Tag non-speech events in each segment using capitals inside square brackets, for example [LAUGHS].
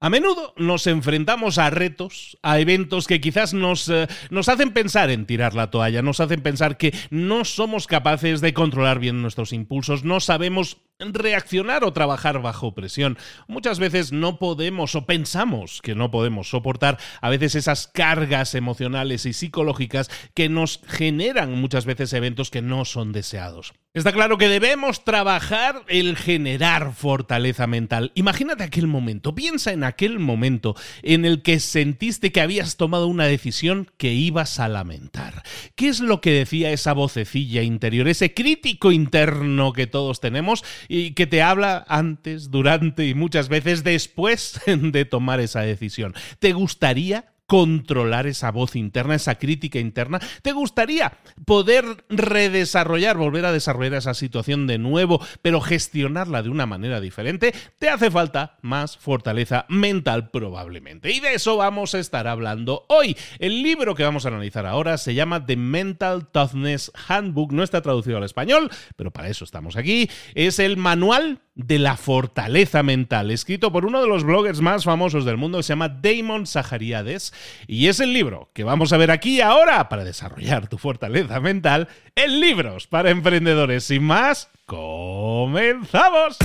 A menudo nos enfrentamos a retos, a eventos que quizás nos, eh, nos, hacen pensar en tirar la toalla, nos hacen pensar que no somos capaces de controlar bien nuestros impulsos, no sabemos reaccionar o trabajar bajo presión. Muchas veces no podemos o pensamos que no podemos soportar a veces esas cargas emocionales y psicológicas que nos generan muchas veces eventos que no son deseados. Está claro que debemos trabajar el generar fortaleza mental. Imagínate aquel momento, piensa en aquel momento en el que sentiste que habías tomado una decisión que ibas a lamentar. ¿Qué es lo que decía esa vocecilla interior, ese crítico interno que todos tenemos y que te habla antes, durante y muchas veces después [LAUGHS] de tomar esa decisión. ¿Te gustaría controlar esa voz interna, esa crítica interna? ¿Te gustaría poder redesarrollar, volver a desarrollar esa situación de nuevo, pero gestionarla de una manera diferente? Te hace falta más fortaleza mental probablemente. Y de eso vamos a estar hablando hoy. El libro que vamos a analizar ahora se llama The Mental Toughness Handbook. No está traducido al español, pero para eso estamos aquí. Es el manual de la fortaleza mental, escrito por uno de los bloggers más famosos del mundo que se llama Damon Zahariades. Y es el libro que vamos a ver aquí ahora para desarrollar tu fortaleza mental en libros para emprendedores. Sin más, comenzamos.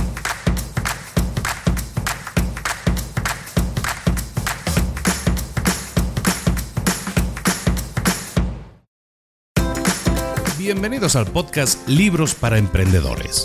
Bienvenidos al podcast Libros para Emprendedores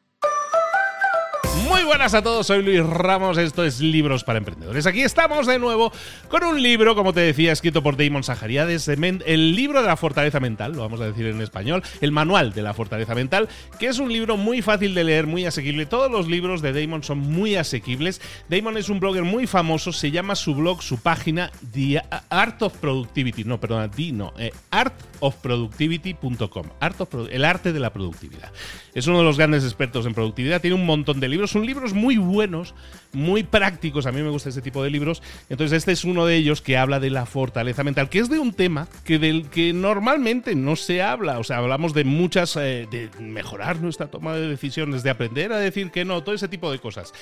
Buenas a todos, soy Luis Ramos, esto es Libros para Emprendedores. Aquí estamos de nuevo con un libro, como te decía, escrito por Damon Sajariades, el libro de la fortaleza mental, lo vamos a decir en español, el manual de la fortaleza mental, que es un libro muy fácil de leer, muy asequible. Todos los libros de Damon son muy asequibles. Damon es un blogger muy famoso, se llama su blog, su página, The Art of Productivity, no, perdona, The, no, eh, artofproductivity.com, art el arte de la productividad. Es uno de los grandes expertos en productividad, tiene un montón de libros, son muy buenos, muy prácticos, a mí me gusta este tipo de libros, entonces este es uno de ellos que habla de la fortaleza mental, que es de un tema que del que normalmente no se habla, o sea, hablamos de muchas, eh, de mejorar nuestra toma de decisiones, de aprender a decir que no, todo ese tipo de cosas.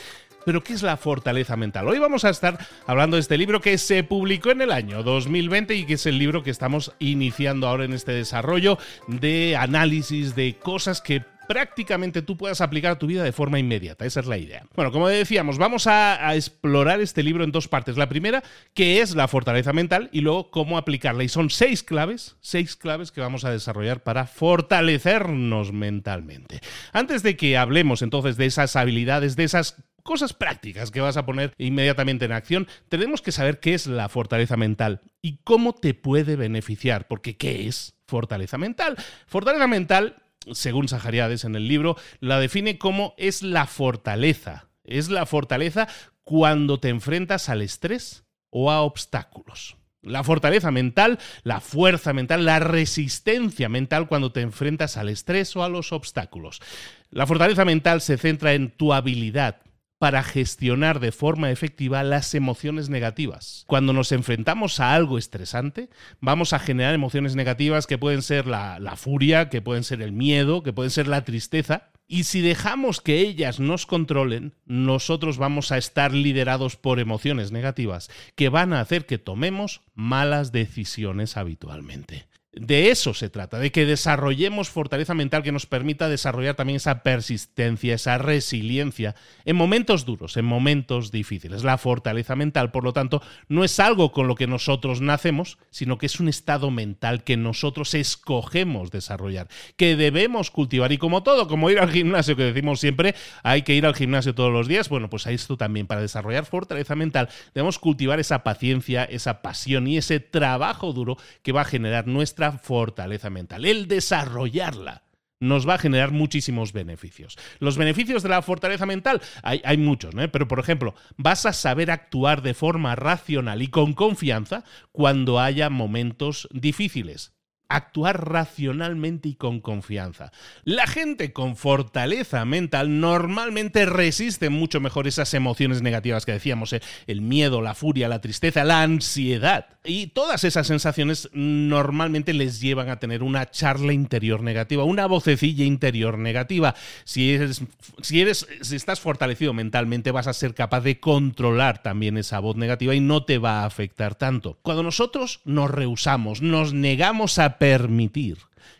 Pero ¿qué es la fortaleza mental? Hoy vamos a estar hablando de este libro que se publicó en el año 2020 y que es el libro que estamos iniciando ahora en este desarrollo de análisis de cosas que prácticamente tú puedas aplicar a tu vida de forma inmediata. Esa es la idea. Bueno, como decíamos, vamos a, explorar este libro en dos partes. La primera, que es la fortaleza mental, y luego cómo aplicarla. Y son seis claves, seis claves que vamos a desarrollar para fortalecernos mentalmente. Antes de que hablemos entonces de esas habilidades, de esas cosas prácticas que vas a poner inmediatamente en acción, tenemos que saber qué es la fortaleza mental y cómo te puede beneficiar, porque ¿qué es fortaleza mental? Fortaleza mental según Sajariades en el libro, la define como es la fortaleza. Es la fortaleza cuando te enfrentas al estrés o a obstáculos. La fortaleza mental, la fuerza mental, la resistencia mental cuando te enfrentas al estrés o a los obstáculos. La fortaleza mental se centra en tu habilidad para gestionar de forma efectiva las emociones negativas. Cuando nos enfrentamos a algo estresante, vamos a generar emociones negativas que pueden ser la, furia, que pueden ser el miedo, que pueden ser la tristeza. Y si dejamos que ellas nos controlen, nosotros vamos a estar liderados por emociones negativas que van a hacer que tomemos malas decisiones habitualmente. De eso se trata, de que desarrollemos fortaleza mental que nos permita desarrollar también esa persistencia, esa resiliencia en momentos duros, en momentos difíciles. La fortaleza mental, por lo tanto, no es algo con lo que nosotros nacemos, sino que es un estado mental que nosotros escogemos desarrollar, que debemos cultivar. Y como todo, como ir al gimnasio, que decimos siempre, hay que ir al gimnasio todos los días, bueno, pues a esto también, para desarrollar fortaleza mental, debemos cultivar esa paciencia, esa pasión y ese trabajo duro que va a generar nuestra fortaleza mental, el desarrollarla nos va a generar muchísimos beneficios. Los beneficios de la fortaleza mental hay, hay muchos, ¿no? pero por ejemplo, vas a saber actuar de forma racional y con confianza cuando haya momentos difíciles actuar racionalmente y con confianza. La gente con fortaleza mental normalmente resiste mucho mejor esas emociones negativas que decíamos, ¿eh? el miedo, la furia, la tristeza, la ansiedad. Y todas esas sensaciones normalmente les llevan a tener una charla interior negativa, una vocecilla interior negativa. Si eres, si eres, si estás fortalecido mentalmente, vas a ser capaz de controlar también esa voz negativa y no te va a afectar tanto. Cuando nosotros nos rehusamos, nos negamos a permitir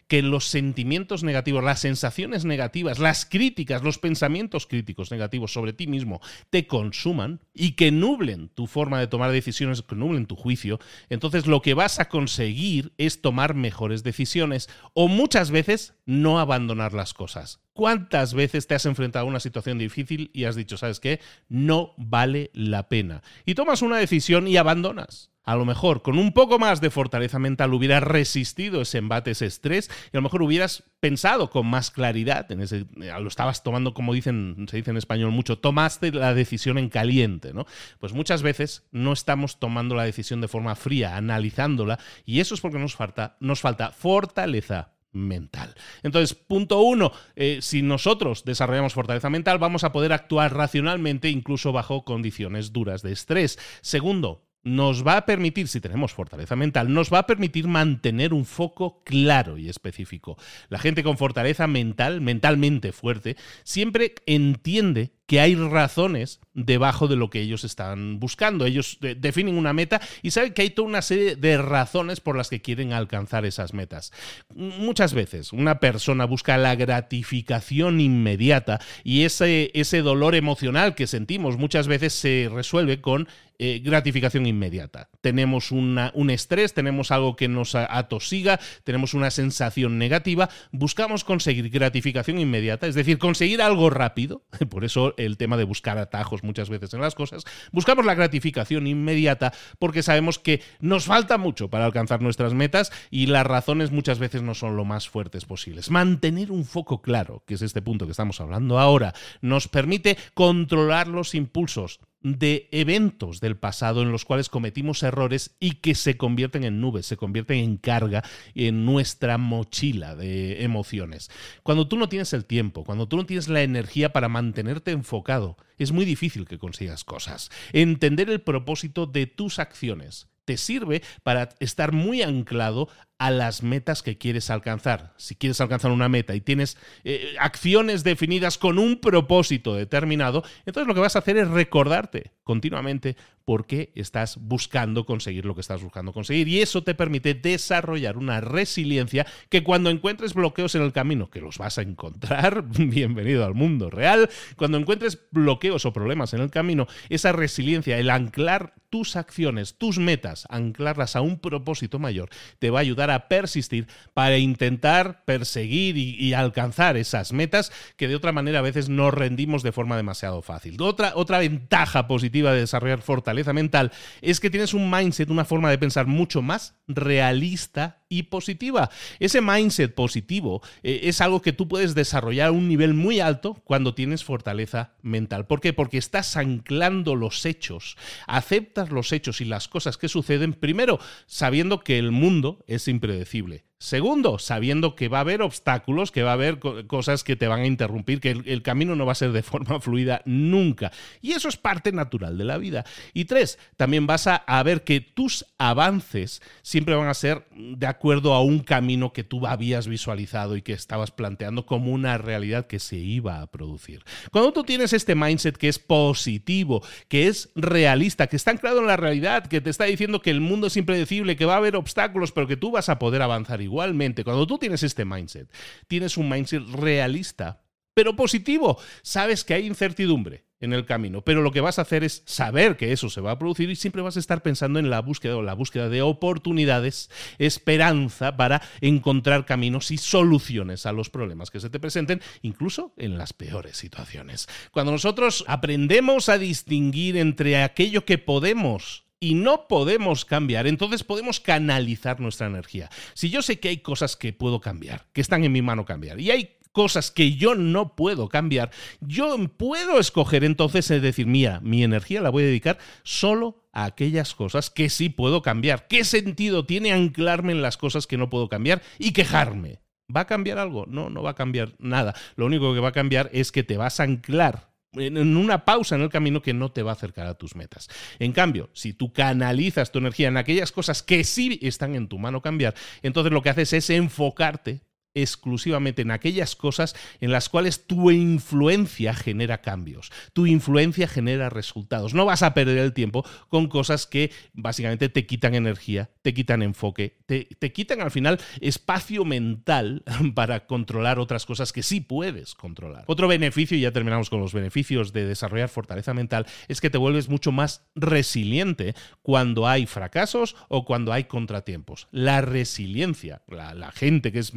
que los sentimientos negativos, las sensaciones negativas, las críticas, los pensamientos críticos negativos sobre ti mismo te consuman y que nublen tu forma de tomar decisiones, que nublen tu juicio, entonces lo que vas a conseguir es tomar mejores decisiones o muchas veces no abandonar las cosas. ¿Cuántas veces te has enfrentado a una situación difícil y has dicho, ¿sabes qué? No vale la pena. Y tomas una decisión y abandonas a lo mejor con un poco más de fortaleza mental hubieras resistido ese embate, ese estrés, y a lo mejor hubieras pensado con más claridad, en ese, lo estabas tomando, como dicen, se dice en español mucho, tomaste la decisión en caliente, ¿no? Pues muchas veces no estamos tomando la decisión de forma fría, analizándola, y eso es porque nos falta, nos falta fortaleza mental. Entonces, punto uno, eh, si nosotros desarrollamos fortaleza mental, vamos a poder actuar racionalmente incluso bajo condiciones duras de estrés. Segundo, nos va a permitir, si tenemos fortaleza mental, nos va a permitir mantener un foco claro y específico. La gente con fortaleza mental, mentalmente fuerte, siempre entiende que hay razones debajo de lo que ellos están buscando. Ellos definen una meta y saben que hay toda una serie de razones por las que quieren alcanzar esas metas. Muchas veces una persona busca la gratificación inmediata y ese, ese dolor emocional que sentimos muchas veces se resuelve con eh, gratificación inmediata. Tenemos un estrés, tenemos algo que nos atosiga, tenemos una sensación negativa, buscamos conseguir gratificación inmediata, es decir, conseguir algo rápido, [LAUGHS] por eso el tema de buscar atajos muchas veces en las cosas, buscamos la gratificación inmediata porque sabemos que nos falta mucho para alcanzar nuestras metas y las razones muchas veces no son lo más fuertes posibles. Mantener un foco claro, que es este punto que estamos hablando ahora, nos permite controlar los impulsos, de eventos del pasado en los cuales cometimos errores y que se convierten en nubes, se convierten en carga en nuestra mochila de emociones. Cuando tú no tienes el tiempo, cuando tú no tienes la energía para mantenerte enfocado, es muy difícil que consigas cosas. Entender el propósito de tus acciones te sirve para estar muy anclado a las metas que quieres alcanzar. Si quieres alcanzar una meta y tienes eh, acciones definidas con un propósito determinado, entonces lo que vas a hacer es recordarte continuamente por qué estás buscando conseguir lo que estás buscando conseguir. Y eso te permite desarrollar una resiliencia que cuando encuentres bloqueos en el camino, que los vas a encontrar, [LAUGHS] bienvenido al mundo real, cuando encuentres bloqueos o problemas en el camino, esa resiliencia, el anclar tus acciones, tus metas, anclarlas a un propósito mayor, te va a ayudar a persistir para intentar perseguir y, alcanzar esas metas que de otra manera a veces no rendimos de forma demasiado fácil. Otra, otra ventaja positiva de desarrollar fortaleza mental es que tienes un mindset, una forma de pensar mucho más realista y positiva. Ese mindset positivo eh, es algo que tú puedes desarrollar a un nivel muy alto cuando tienes fortaleza mental. ¿Por qué? Porque estás anclando los hechos, aceptas los hechos y las cosas que suceden, primero sabiendo que el mundo es impredecible. Segundo, sabiendo que va a haber obstáculos, que va a haber cosas que te van a interrumpir, que el, camino no va a ser de [LAUGHS] forma fluida nunca. Y eso es parte natural de la vida. Y tres, también vas a, ver que tus avances siempre van a ser de acuerdo a un camino que tú habías visualizado y que estabas planteando como una realidad que se iba a producir. Cuando tú tienes este mindset que es positivo, que es realista, que está anclado en la realidad, que te está diciendo que el mundo es impredecible, que va a haber obstáculos, pero que tú vas a poder avanzar igualmente, cuando tú tienes este mindset, tienes un mindset realista, pero positivo, sabes que hay incertidumbre en el camino, pero lo que vas a hacer es saber que eso se va a producir y siempre vas a estar pensando en la búsqueda o la búsqueda de oportunidades, esperanza para encontrar caminos y soluciones a los problemas que se te presenten, incluso en las peores situaciones. Cuando nosotros aprendemos a distinguir entre aquello que podemos y no podemos cambiar, entonces podemos canalizar nuestra energía. Si yo sé que hay cosas que puedo cambiar, que están en mi mano cambiar, y hay cosas que yo no puedo cambiar, yo puedo escoger entonces es decir, mía, mi energía la voy a dedicar solo a aquellas cosas que sí puedo cambiar. ¿Qué sentido tiene anclarme en las cosas que no puedo cambiar y quejarme? ¿Va a cambiar algo? No, no va a cambiar nada. Lo único que va a cambiar es que te vas a anclar en una pausa en el camino que no te va a acercar a tus metas. En cambio, si tú canalizas tu energía en aquellas cosas que sí están en tu mano cambiar, entonces lo que haces es enfocarte exclusivamente en aquellas cosas en las cuales tu influencia genera cambios, tu influencia genera resultados. No vas a perder el tiempo con cosas que básicamente te quitan energía, te quitan enfoque, te, te quitan al final espacio mental [LAUGHS] para controlar otras cosas que sí puedes controlar. Otro beneficio, y ya terminamos con los beneficios de desarrollar fortaleza mental, es que te vuelves mucho más resiliente cuando hay fracasos o cuando hay contratiempos. La resiliencia, la, gente que es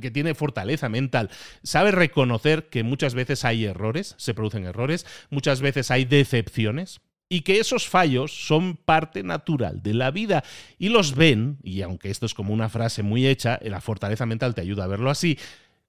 que tiene fortaleza mental, sabe reconocer que muchas veces hay errores, se producen errores, muchas veces hay decepciones, y que esos fallos son parte natural de la vida y los ven, y aunque esto es como una frase muy hecha, la fortaleza mental te ayuda a verlo así,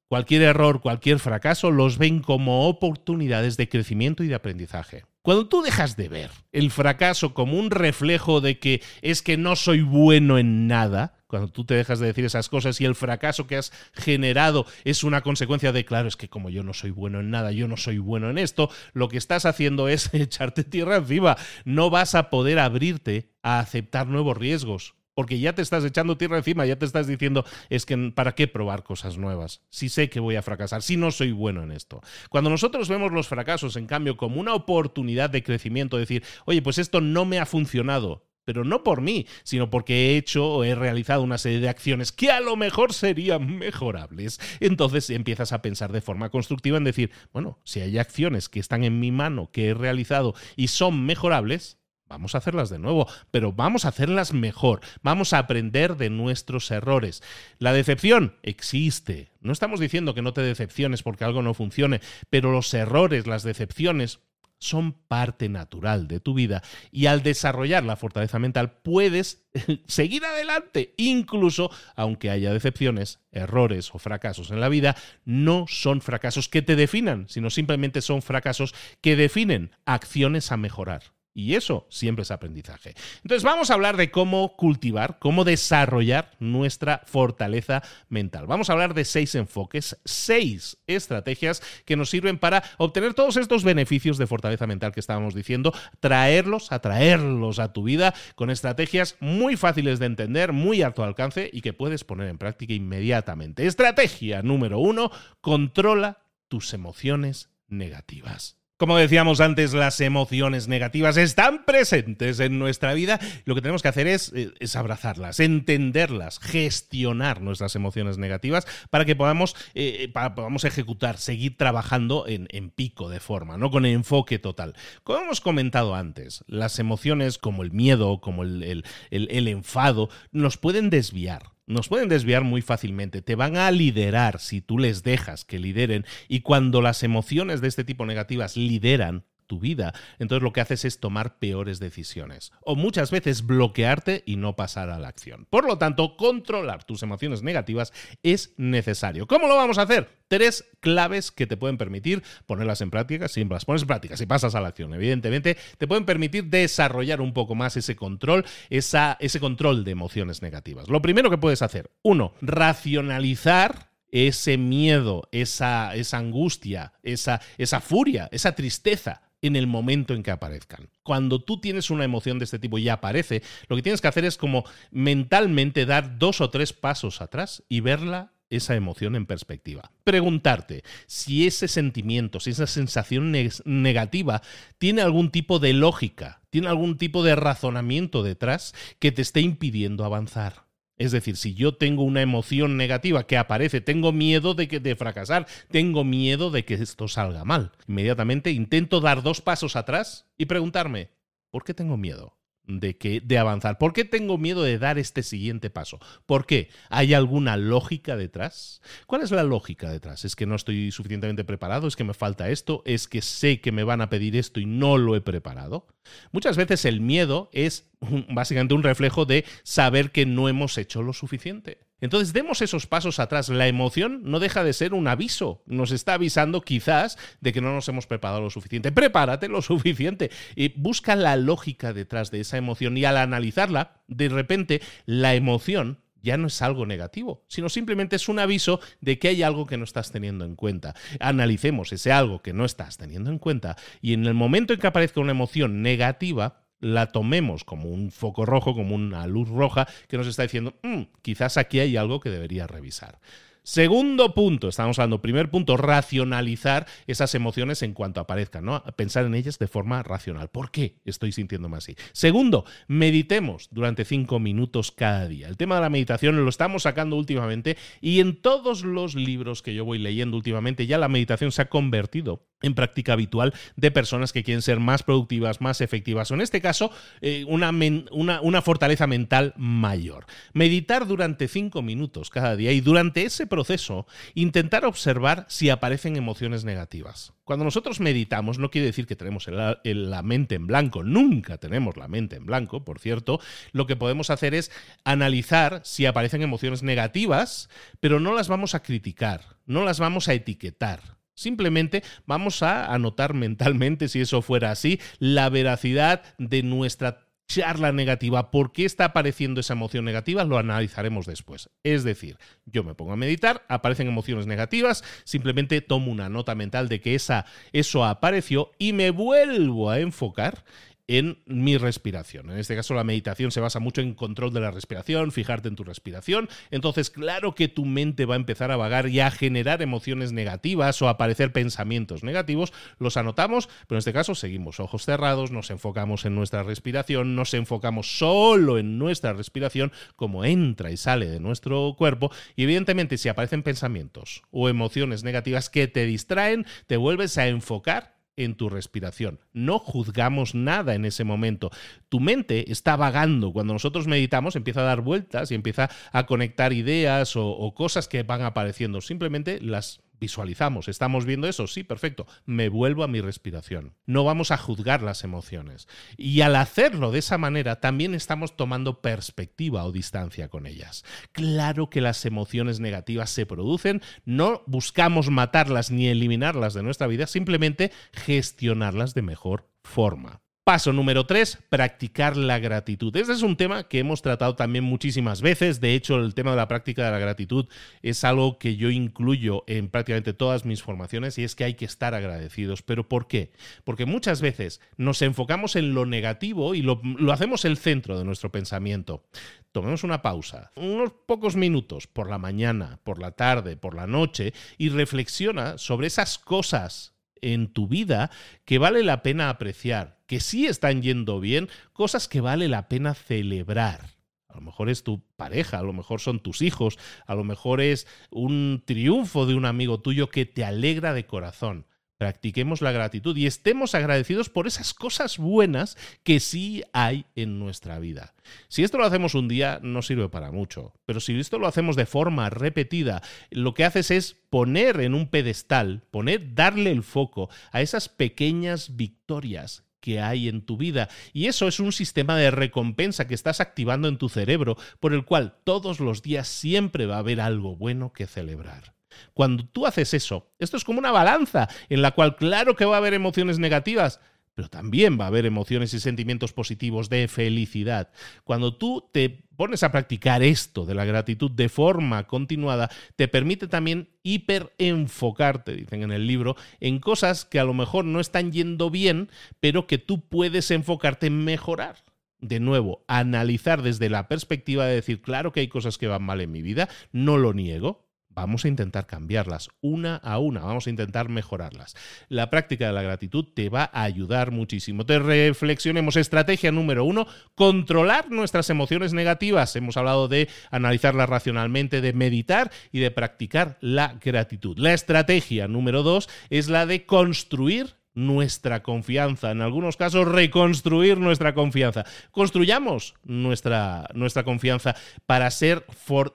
cualquier error, cualquier fracaso los ven como oportunidades de crecimiento y de aprendizaje. Cuando tú dejas de ver el fracaso como un reflejo de que es que no soy bueno en nada, cuando tú te dejas de decir esas cosas y el fracaso que has generado es una consecuencia de, claro, es que como yo no soy bueno en nada, yo no soy bueno en esto, lo que estás haciendo es [LAUGHS] echarte tierra encima. No vas a poder abrirte a aceptar nuevos riesgos. Porque ya te estás echando tierra encima, ya te estás diciendo, es que ¿para qué probar cosas nuevas? Si sé que voy a fracasar, si no soy bueno en esto. Cuando nosotros vemos los fracasos, en cambio, como una oportunidad de crecimiento, decir, oye, pues esto no me ha funcionado, pero no por mí, sino porque he hecho o he realizado una serie de acciones que a lo mejor serían mejorables. Entonces empiezas a pensar de forma constructiva en decir, bueno, si hay acciones que están en mi mano, que he realizado y son mejorables, Vamos a hacerlas de nuevo, pero vamos a hacerlas mejor. Vamos a aprender de nuestros errores. La decepción existe. No estamos diciendo que no te decepciones porque algo no funcione, pero los errores, las decepciones, son parte natural de tu vida y al desarrollar la fortaleza mental puedes [LAUGHS] seguir adelante, incluso aunque haya decepciones, errores o fracasos en la vida, no son fracasos que te definan, sino simplemente son fracasos que definen acciones a mejorar. Y eso siempre es aprendizaje. Entonces vamos a hablar de cómo cultivar, cómo desarrollar nuestra fortaleza mental. Vamos a hablar de seis enfoques, seis estrategias que nos sirven para obtener todos estos beneficios de fortaleza mental que estábamos diciendo, traerlos, atraerlos a tu vida con estrategias muy fáciles de entender, muy a tu alcance y que puedes poner en práctica inmediatamente. Estrategia número uno, controla tus emociones negativas. Como decíamos antes, las emociones negativas están presentes en nuestra vida. Lo que tenemos que hacer es, eh, abrazarlas, entenderlas, gestionar nuestras emociones negativas para que podamos, eh, podamos ejecutar, seguir trabajando en, pico de forma, ¿no? Con enfoque total. Como hemos comentado antes, las emociones como el miedo, como el enfado, nos pueden desviar nos pueden desviar muy fácilmente, te van a liderar si tú les dejas que lideren y cuando las emociones de este tipo negativas lideran, tu vida, entonces lo que haces es tomar peores decisiones o muchas veces bloquearte y no pasar a la acción. Por lo tanto, controlar tus emociones negativas es necesario. ¿Cómo lo vamos a hacer? Tres claves que te pueden permitir ponerlas en práctica, siempre las pones en práctica, si pasas a la acción, evidentemente, te pueden permitir desarrollar un poco más ese control, esa, ese control de emociones negativas. Lo primero que puedes hacer, uno, racionalizar ese miedo, esa, esa angustia, esa, esa furia, esa tristeza en el momento en que aparezcan. Cuando tú tienes una emoción de este tipo y aparece, lo que tienes que hacer es como mentalmente dar dos o tres pasos atrás y verla esa emoción en perspectiva. Preguntarte si ese sentimiento, si esa sensación negativa tiene algún tipo de lógica, tiene algún tipo de razonamiento detrás que te esté impidiendo avanzar. Es decir, si yo tengo una emoción negativa que aparece, tengo miedo de, que, de fracasar, tengo miedo de que esto salga mal. Inmediatamente intento dar dos pasos atrás y preguntarme, ¿por qué tengo miedo? De, que, de avanzar? ¿Por qué tengo miedo de dar este siguiente paso? ¿Por qué? ¿Hay alguna lógica detrás? ¿Cuál es la lógica detrás? ¿Es que no estoy suficientemente preparado? ¿Es que me falta esto? ¿Es que sé que me van a pedir esto y no lo he preparado? Muchas veces el miedo es básicamente un reflejo de saber que no hemos hecho lo suficiente. Entonces demos esos pasos atrás. La emoción no deja de ser un aviso. Nos está avisando quizás de que no nos hemos preparado lo suficiente. Prepárate lo [LAUGHS] suficiente y busca la lógica detrás de esa emoción y al analizarla, de repente la emoción ya no es algo negativo, sino simplemente es un aviso de que hay algo que no estás teniendo en cuenta. Analicemos ese algo que no estás teniendo en cuenta y en el momento en que aparezca una emoción negativa, la tomemos como un foco rojo, como una luz roja que nos está diciendo, mm, quizás aquí hay algo que debería revisar. Segundo punto, estamos hablando, primer punto, racionalizar esas emociones en cuanto aparezcan, ¿no? Pensar en ellas de forma racional. ¿Por qué estoy sintiéndome así? Segundo, meditemos durante cinco minutos cada día. El tema de la meditación lo estamos sacando últimamente y en todos los libros que yo voy leyendo últimamente ya la meditación se ha convertido en práctica habitual de personas que quieren ser más productivas, más efectivas o en este caso eh, una, una, una fortaleza mental mayor. Meditar durante cinco minutos cada día y durante ese proceso intentar observar si aparecen emociones negativas. Cuando nosotros meditamos no quiere decir que tenemos la mente en blanco, nunca tenemos la mente en blanco, por cierto, lo que podemos hacer es analizar si aparecen emociones negativas, pero no las vamos a criticar, no las vamos a etiquetar Simplemente vamos a anotar mentalmente, si eso fuera así, la veracidad de nuestra charla negativa, por qué está apareciendo esa emoción negativa, lo analizaremos después. Es decir, yo me pongo a meditar, aparecen emociones negativas, simplemente tomo una nota mental de que esa, eso apareció y me vuelvo a enfocar en mi respiración. En este caso la meditación se basa mucho en control de la respiración, fijarte en tu respiración. Entonces, claro que tu mente va a empezar a vagar y a generar emociones negativas o aparecer pensamientos negativos. Los anotamos, pero en este caso seguimos ojos cerrados, nos enfocamos en nuestra respiración, nos enfocamos solo en nuestra respiración, como entra y sale de nuestro cuerpo. Y evidentemente, si aparecen pensamientos o emociones negativas que te distraen, te vuelves a enfocar en tu respiración. No juzgamos nada en ese momento. Tu mente está vagando. Cuando nosotros meditamos empieza a dar vueltas y empieza a conectar ideas o, o cosas que van apareciendo. Simplemente las visualizamos, estamos viendo eso, sí, perfecto, me vuelvo a mi respiración. No vamos a juzgar las emociones. Y al hacerlo de esa manera, también estamos tomando perspectiva o distancia con ellas. Claro que las emociones negativas se producen, no buscamos matarlas ni eliminarlas de nuestra vida, simplemente gestionarlas de mejor forma. Paso número 3, practicar la gratitud. Este es un tema que hemos tratado también muchísimas veces. De hecho, el tema de la práctica de la gratitud es algo que yo incluyo en prácticamente todas mis formaciones y es que hay que estar agradecidos. ¿Pero por qué? Porque muchas veces nos enfocamos en lo negativo y lo, lo hacemos el centro de nuestro pensamiento. Tomemos una pausa, unos pocos minutos por la mañana, por la tarde, por la noche y reflexiona sobre esas cosas en tu vida que vale la pena apreciar, que sí están yendo bien, cosas que vale la pena celebrar. A lo mejor es tu pareja, a lo mejor son tus hijos, a lo mejor es un triunfo de un amigo tuyo que te alegra de corazón practiquemos la gratitud y estemos agradecidos por esas cosas buenas que sí hay en nuestra vida. Si esto lo hacemos un día, no sirve para mucho, pero si esto lo hacemos de forma repetida, lo que haces es poner en un pedestal, poner, darle el foco a esas pequeñas victorias que hay en tu vida. Y eso es un sistema de recompensa que estás activando en tu cerebro, por el cual todos los días siempre va a haber algo bueno que celebrar. Cuando tú haces eso, esto es como una balanza en la cual claro que va a haber emociones negativas, pero también va a haber emociones y sentimientos positivos de felicidad. Cuando tú te pones a practicar esto de la gratitud de forma continuada, te permite también hiperenfocarte, dicen en el libro, en cosas que a lo mejor no están yendo bien, pero que tú puedes enfocarte en mejorar. De nuevo, analizar desde la perspectiva de decir, claro que hay cosas que van mal en mi vida, no lo niego, vamos a intentar cambiarlas una a una, vamos a intentar mejorarlas. La práctica de la gratitud te va a ayudar muchísimo. Te reflexionemos. Estrategia número uno, controlar nuestras emociones negativas. Hemos hablado de analizarlas racionalmente, de meditar y de practicar la gratitud. La estrategia número dos es la de construir nuestra confianza, en algunos casos reconstruir nuestra confianza. Construyamos nuestra, nuestra confianza para ser,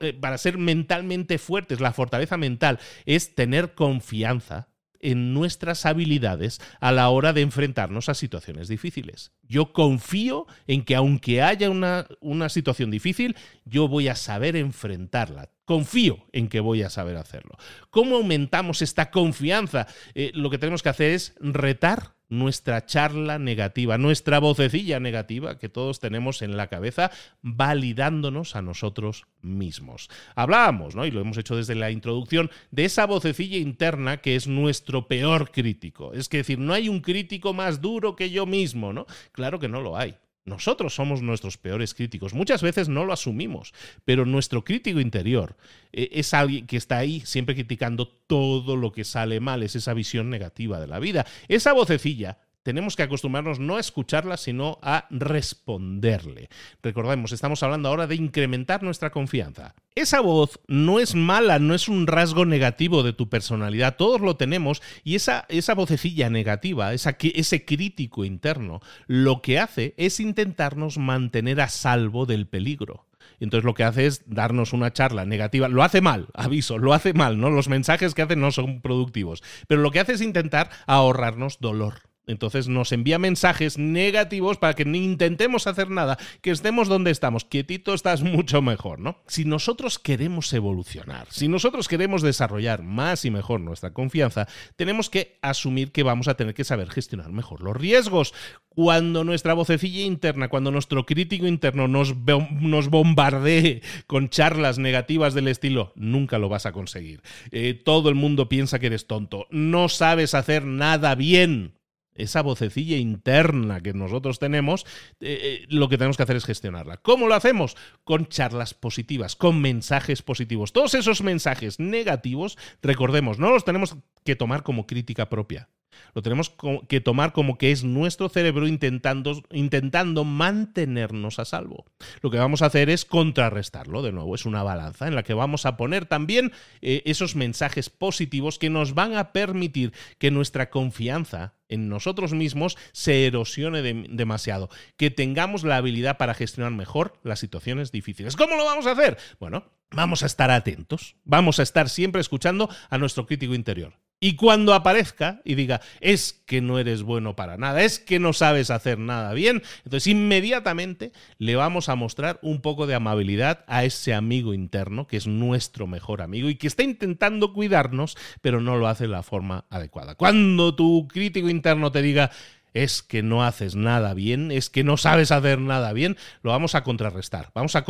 eh, para ser mentalmente fuertes. La fortaleza mental es tener confianza en nuestras habilidades a la hora de enfrentarnos a situaciones difíciles. Yo confío en que aunque haya una, una situación difícil, yo voy a saber enfrentarla. Confío en que voy a saber hacerlo. ¿Cómo aumentamos esta confianza? Eh, lo que tenemos que hacer es retar nuestra charla negativa, nuestra vocecilla negativa que todos tenemos en la cabeza, validándonos a nosotros mismos. Hablábamos, ¿no? Y lo hemos hecho desde la introducción, de esa vocecilla interna que es nuestro peor crítico. Es decir, no hay un crítico más duro que yo mismo, ¿no? Claro que no lo hay. Nosotros somos nuestros peores críticos. Muchas veces no lo asumimos, pero nuestro crítico interior eh, es alguien que está ahí siempre criticando todo lo que sale mal, es esa visión negativa de la vida. Esa vocecilla tenemos que acostumbrarnos no a escucharla, sino a responderle. Recordemos, estamos hablando ahora de incrementar nuestra confianza. Esa voz no es mala, no es un rasgo negativo de tu personalidad, todos lo tenemos, y esa, esa vocecilla negativa, ese crítico interno, lo que hace es intentarnos mantener a salvo del peligro. Entonces lo que hace es darnos una charla negativa. Lo hace mal, aviso, lo hace mal, ¿no? Los mensajes que hace no son productivos. Pero lo que hace es intentar ahorrarnos dolor. Entonces nos envía mensajes negativos para que ni intentemos hacer nada, que estemos donde estamos, quietito estás [LAUGHS] mucho mejor, ¿no? Si nosotros queremos evolucionar, si nosotros queremos desarrollar más y mejor nuestra confianza, tenemos que asumir que vamos a tener que saber gestionar mejor los riesgos. Cuando nuestra vocecilla interna, cuando nuestro crítico interno nos, nos bombardee con charlas negativas del estilo, nunca lo vas a conseguir. Eh, todo el mundo piensa que eres tonto, no sabes hacer nada bien esa vocecilla interna que nosotros tenemos, eh, eh, lo que tenemos que hacer es gestionarla. ¿Cómo lo hacemos? Con charlas positivas, con mensajes positivos. Todos esos mensajes negativos, recordemos, no los tenemos que tomar como crítica propia. Lo tenemos que tomar como que es nuestro cerebro intentando, intentando mantenernos a salvo. Lo que vamos a hacer es contrarrestarlo, de nuevo, es una balanza en la que vamos a poner también eh, esos mensajes positivos que nos van a permitir que nuestra confianza en nosotros mismos se erosione demasiado, que tengamos la habilidad para gestionar mejor las situaciones difíciles. ¿Cómo lo vamos a hacer? Bueno, vamos a estar atentos, vamos a estar siempre escuchando a nuestro crítico interior. Y cuando aparezca y diga, es que no eres bueno para nada, es que no sabes hacer nada bien, entonces inmediatamente le vamos a mostrar un poco de amabilidad a ese amigo interno, que es nuestro mejor amigo y que está intentando cuidarnos, pero no lo hace de la forma adecuada. Cuando tu crítico interno te diga, es que no haces nada bien, es que no sabes hacer nada bien, lo vamos a contrarrestar, vamos a,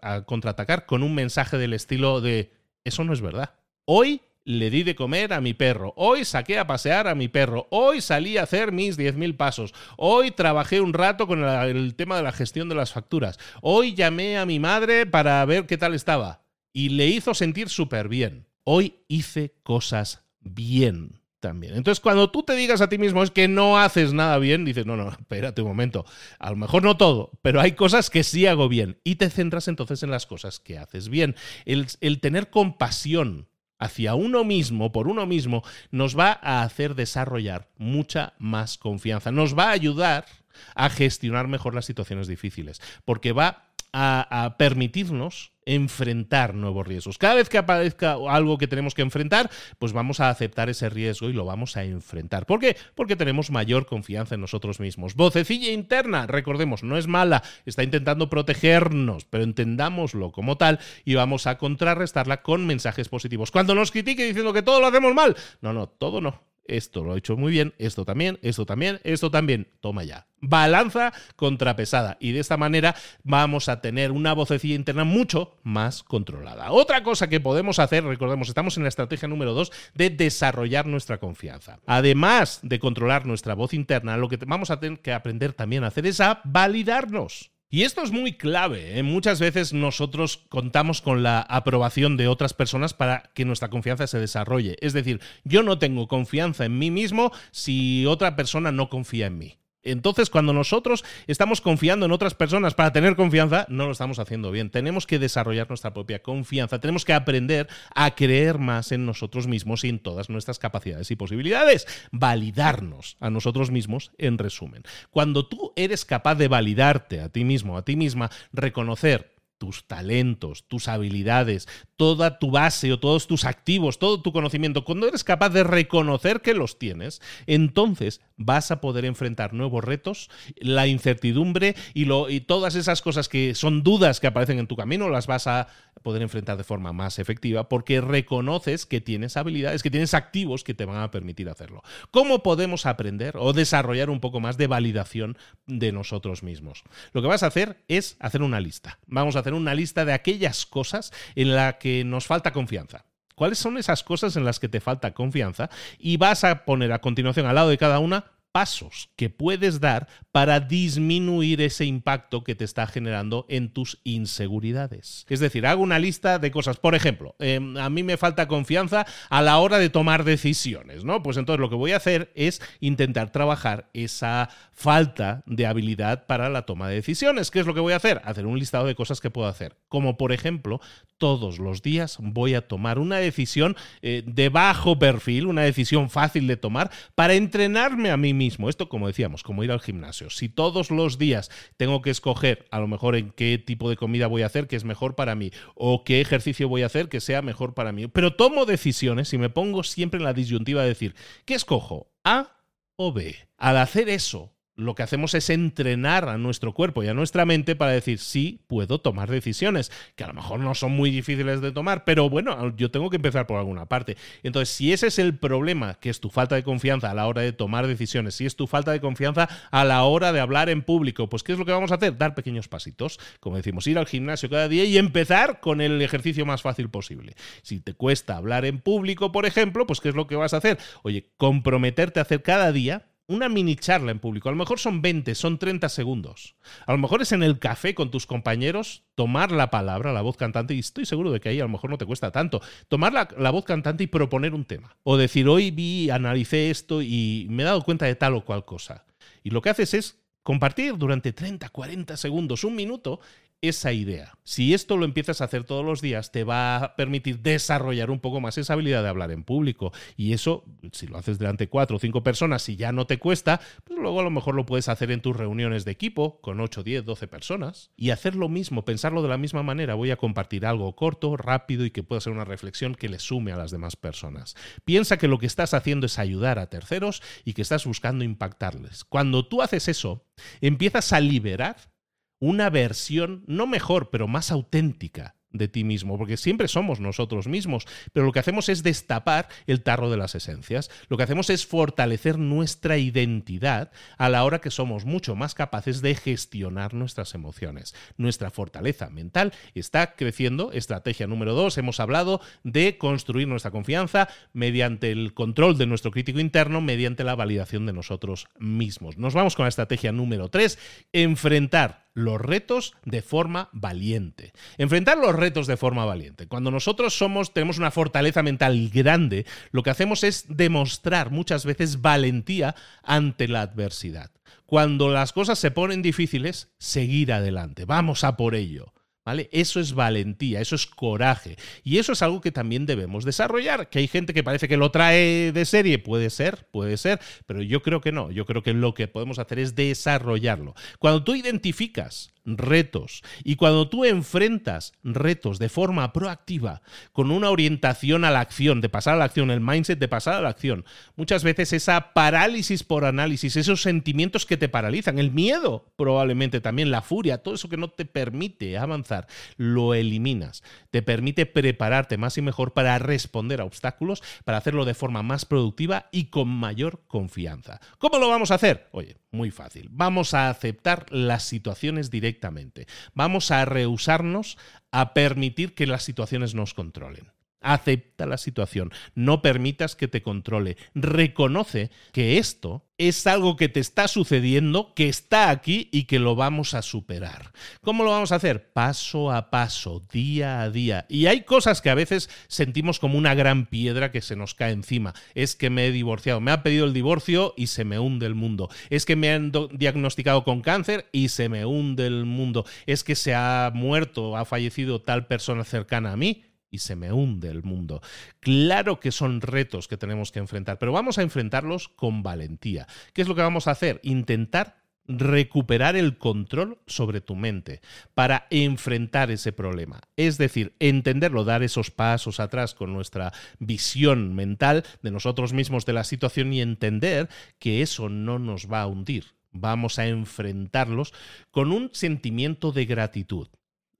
a contraatacar con un mensaje del estilo de, eso no es verdad. Hoy le di de comer a mi perro, hoy saqué a pasear a mi perro, hoy salí a hacer mis 10.000 pasos, hoy trabajé un rato con el, tema de la gestión de las facturas, hoy llamé a mi madre para ver qué tal estaba y le hizo sentir súper bien. Hoy hice cosas bien. También. Entonces, cuando tú te digas a ti mismo es que no haces nada bien, dices, no, no, espérate un momento. A lo mejor no todo, pero hay cosas que sí hago bien. Y te centras entonces en las cosas que haces bien. El, el tener compasión hacia uno mismo, por uno mismo, nos va a hacer desarrollar mucha más confianza. Nos va a ayudar a gestionar mejor las situaciones difíciles, porque va a, permitirnos enfrentar nuevos riesgos. Cada vez que aparezca algo que tenemos que enfrentar, pues vamos a aceptar ese riesgo y lo vamos a enfrentar. ¿Por qué? Porque tenemos mayor confianza en nosotros mismos. Vocecilla interna, recordemos, no es mala, está intentando protegernos, pero entendámoslo como tal y vamos a contrarrestarla con mensajes positivos. Cuando nos critique diciendo que todo lo hacemos mal, no, no, todo no esto lo he hecho muy bien, esto también, esto también, esto también, toma ya. Balanza contrapesada y de esta manera vamos a tener una vocecilla interna mucho más controlada. Otra cosa que podemos hacer, recordemos, estamos en la estrategia número 2 de desarrollar nuestra confianza. Además de controlar nuestra voz interna, lo que vamos a tener que aprender también a hacer es a validarnos. Y esto es muy clave. ¿eh? Muchas veces nosotros contamos con la aprobación de otras personas para que nuestra confianza se desarrolle. Es decir, yo no tengo confianza en mí mismo si otra persona no confía en mí. Entonces, cuando nosotros estamos confiando en otras personas para tener confianza, no lo estamos haciendo bien. Tenemos que desarrollar nuestra propia confianza, tenemos que aprender a creer más en nosotros mismos y en todas nuestras capacidades y posibilidades. Validarnos a nosotros mismos, en resumen. Cuando tú eres capaz de validarte a ti mismo, a ti misma, reconocer tus talentos, tus habilidades, toda tu base o todos tus activos, todo tu conocimiento, cuando eres capaz de reconocer que los tienes, entonces vas a poder enfrentar nuevos retos, la incertidumbre y, todas esas cosas que son dudas que aparecen en tu camino, las vas a poder enfrentar de forma más efectiva porque reconoces que tienes habilidades, que tienes activos que te van a permitir hacerlo. ¿Cómo podemos aprender o desarrollar un poco más de validación de nosotros mismos? Lo que vas a hacer es hacer una lista. Vamos a hacer una lista de aquellas cosas en las que nos falta confianza. ¿Cuáles son esas cosas en las que te falta confianza? Y vas a poner a continuación al lado de cada una pasos que puedes dar para disminuir ese impacto que te está generando en tus inseguridades. Es decir, hago una lista de cosas. Por ejemplo, em, a mí me falta confianza a la hora de tomar decisiones, ¿no? Pues entonces lo que voy a hacer es intentar trabajar esa falta de habilidad para la toma de decisiones. ¿Qué es lo que voy a hacer? Hacer un listado de cosas que puedo hacer. Como por ejemplo, todos los días voy a tomar una decisión eh, de bajo perfil, una decisión fácil de tomar, para entrenarme a mí mismo esto, como decíamos, como ir al gimnasio. Si todos los días tengo que escoger a lo mejor en qué tipo de comida voy a hacer que es mejor para mí o qué ejercicio voy a hacer que sea mejor para mí, pero tomo decisiones y me pongo siempre en la disyuntiva de decir, ¿qué escojo? ¿A o B? Al hacer eso, lo que hacemos es entrenar a nuestro cuerpo y a nuestra mente para decir, sí, puedo tomar decisiones, que a lo mejor no son muy difíciles de tomar, pero bueno, yo tengo que empezar por alguna parte. Entonces, si ese es el problema, que es tu falta de confianza a la hora de tomar decisiones, si es tu falta de confianza a la hora de hablar en público, pues ¿qué es lo que vamos a hacer? Dar pequeños pasitos, como decimos, ir al gimnasio cada día y empezar con el ejercicio más fácil posible. Si te cuesta hablar en público, por ejemplo, pues ¿qué es lo que vas a hacer? Oye, comprometerte a hacer cada día una mini charla en público. A lo mejor son 20, son 30 segundos. A lo mejor es en el café con tus compañeros tomar la palabra, la voz cantante, y estoy seguro de que ahí a lo mejor no te cuesta tanto. Tomar la, la voz cantante y proponer un tema. O decir, hoy vi, analicé esto y me he dado cuenta de tal o cual cosa. Y lo que haces es compartir durante 30, 40 segundos, un minuto, esa idea. Si esto lo empiezas a hacer todos los días, te va a permitir desarrollar un poco más esa habilidad de hablar en público. Y eso, si lo haces delante de cuatro o cinco personas, si ya no te cuesta, pues luego a lo mejor lo puedes hacer en tus reuniones de equipo con 8, 10, 12 personas. Y hacer lo mismo, pensarlo de la misma manera. Voy a compartir algo corto, rápido y que pueda ser una reflexión que le sume a las demás personas. Piensa que lo que estás haciendo es ayudar a terceros y que estás buscando impactarles. Cuando tú haces eso, empiezas a liberar una versión no mejor, pero más auténtica de ti mismo, porque siempre somos nosotros mismos, pero lo que hacemos es destapar el tarro de las esencias, lo que hacemos es fortalecer nuestra identidad a la hora que somos mucho más capaces de gestionar nuestras emociones. Nuestra fortaleza mental está creciendo, estrategia número dos, hemos hablado de construir nuestra confianza mediante el control de nuestro crítico interno, mediante la validación de nosotros mismos. Nos vamos con la estrategia número tres, enfrentar los retos de forma valiente. Enfrentar los retos de forma valiente. Cuando nosotros somos, tenemos una fortaleza mental grande, lo que hacemos es demostrar muchas veces valentía ante la adversidad. Cuando las cosas se ponen difíciles, seguir adelante. Vamos a por ello. ¿Vale? Eso es valentía, eso es coraje. Y eso es algo que también debemos desarrollar. Que hay gente que parece que lo trae de serie, puede ser, puede ser, pero yo creo que no. Yo creo que lo que podemos hacer es desarrollarlo. Cuando tú identificas retos. Y cuando tú enfrentas retos de forma proactiva, con una orientación a la acción, de pasar a la acción, el mindset de pasar a la acción, muchas veces esa parálisis por análisis, esos sentimientos que te paralizan, el miedo probablemente también, la furia, todo eso que no te permite avanzar, lo eliminas. Te permite prepararte más y mejor para responder a obstáculos, para hacerlo de forma más productiva y con mayor confianza. ¿Cómo lo vamos a hacer? Oye, muy fácil. Vamos a aceptar las situaciones directamente. Vamos a rehusarnos a permitir que las situaciones nos controlen. Acepta la situación, no permitas que te controle. Reconoce que esto es algo que te está sucediendo, que está aquí y que lo vamos a superar. ¿Cómo lo vamos a hacer? Paso a paso, día a día. Y hay cosas que a veces sentimos como una gran piedra que se nos cae encima. Es que me he divorciado, me ha pedido el divorcio y se me hunde el mundo. Es que me han diagnosticado con cáncer y se me hunde el mundo. Es que se ha muerto, ha fallecido tal persona cercana a mí y se me hunde el mundo. Claro que son retos que tenemos que enfrentar, pero vamos a enfrentarlos con valentía. ¿Qué es lo que vamos a hacer? Intentar recuperar el control sobre tu mente para enfrentar ese problema. Es decir, entenderlo, dar esos pasos atrás con nuestra visión mental de nosotros mismos de la situación y entender que eso no nos va a hundir. Vamos a enfrentarlos con un sentimiento de gratitud.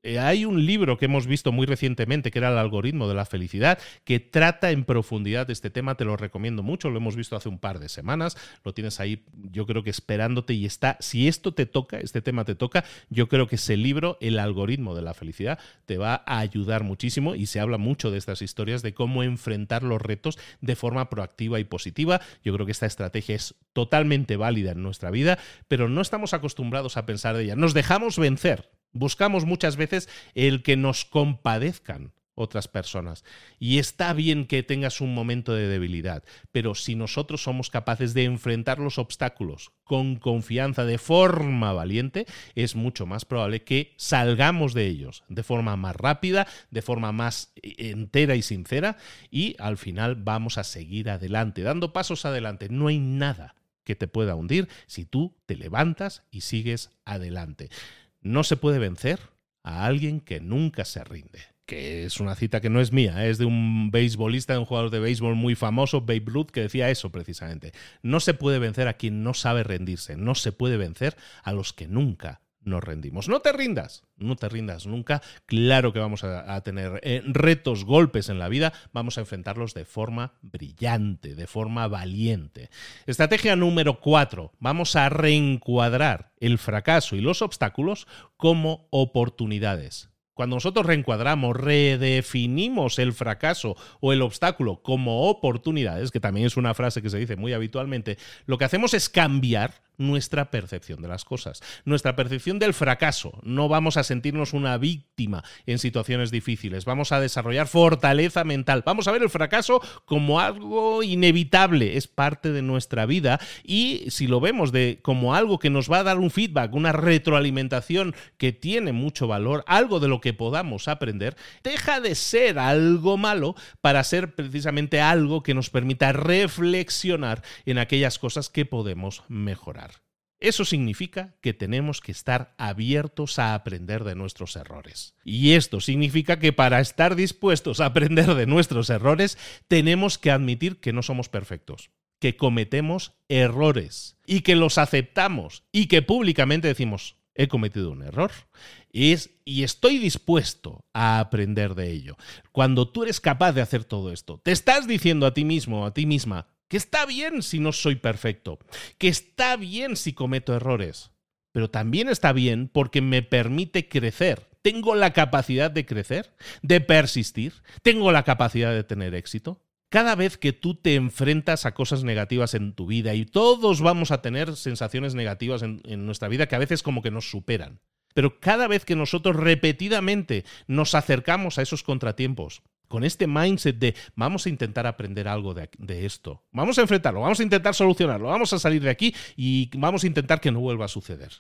Eh, hay un libro que hemos visto muy recientemente, que era El algoritmo de la felicidad, que trata en profundidad este tema, te lo recomiendo mucho, lo hemos visto hace un par de semanas, lo tienes ahí yo creo que esperándote y está, si esto te toca, este tema te toca, yo creo que ese libro, El algoritmo de la felicidad, te va a ayudar muchísimo y se habla mucho de estas historias, de cómo enfrentar los retos de forma proactiva y positiva. Yo creo que esta estrategia es totalmente válida en nuestra vida, pero no estamos acostumbrados a pensar de ella. Nos dejamos vencer Buscamos muchas veces el que nos compadezcan otras personas. Y está bien que tengas un momento de debilidad, pero si nosotros somos capaces de enfrentar los obstáculos con confianza, de forma valiente, es mucho más probable que salgamos de ellos de forma más rápida, de forma más eh, entera y sincera, y al final vamos a seguir adelante, dando pasos adelante. No hay nada que te pueda hundir si tú te levantas y sigues adelante. No se puede vencer a alguien que nunca se rinde. Que es una cita que no es mía, es de un beisbolista, de un jugador de béisbol muy famoso, Babe Ruth, que decía eso precisamente. No se puede vencer a quien no sabe rendirse, no se puede vencer a los que nunca nos rendimos. No te rindas, no te rindas nunca. Claro que vamos a, tener eh, retos, golpes en la vida, vamos a enfrentarlos de forma brillante, de forma valiente. Estrategia número cuatro, vamos a reencuadrar el fracaso y los obstáculos como oportunidades. Cuando nosotros reencuadramos, redefinimos el fracaso o el obstáculo como oportunidades, que también es una frase que se dice muy habitualmente, lo que hacemos es cambiar nuestra percepción de las cosas, nuestra percepción del fracaso. No vamos a sentirnos una víctima en situaciones difíciles, vamos a desarrollar fortaleza mental, vamos a ver el fracaso como algo inevitable, es parte de nuestra vida y si lo vemos de como algo que nos va a dar un feedback, una retroalimentación que tiene mucho valor, algo de lo que podamos aprender, deja de ser algo malo para ser precisamente algo que nos permita reflexionar en aquellas cosas que podemos mejorar. Eso significa que tenemos que estar abiertos a aprender de nuestros errores. Y esto significa que para estar dispuestos a aprender de nuestros errores, tenemos que admitir que no somos perfectos, que cometemos errores y que los aceptamos y que públicamente decimos, he cometido un error. Y estoy dispuesto a aprender de ello. Cuando tú eres capaz de hacer todo esto, te estás diciendo a ti mismo, a ti misma, que está bien si no soy perfecto, que está bien si cometo errores, pero también está bien porque me permite crecer. Tengo la capacidad de crecer, de persistir, tengo la capacidad de tener éxito. Cada vez que tú te enfrentas a cosas negativas en tu vida, y todos vamos a tener sensaciones negativas en, nuestra vida que a veces como que nos superan, pero cada vez que nosotros repetidamente nos acercamos a esos contratiempos, con este mindset de vamos a intentar aprender algo de, esto, vamos a enfrentarlo, vamos a intentar solucionarlo, vamos a salir de aquí y vamos a intentar que no vuelva a suceder.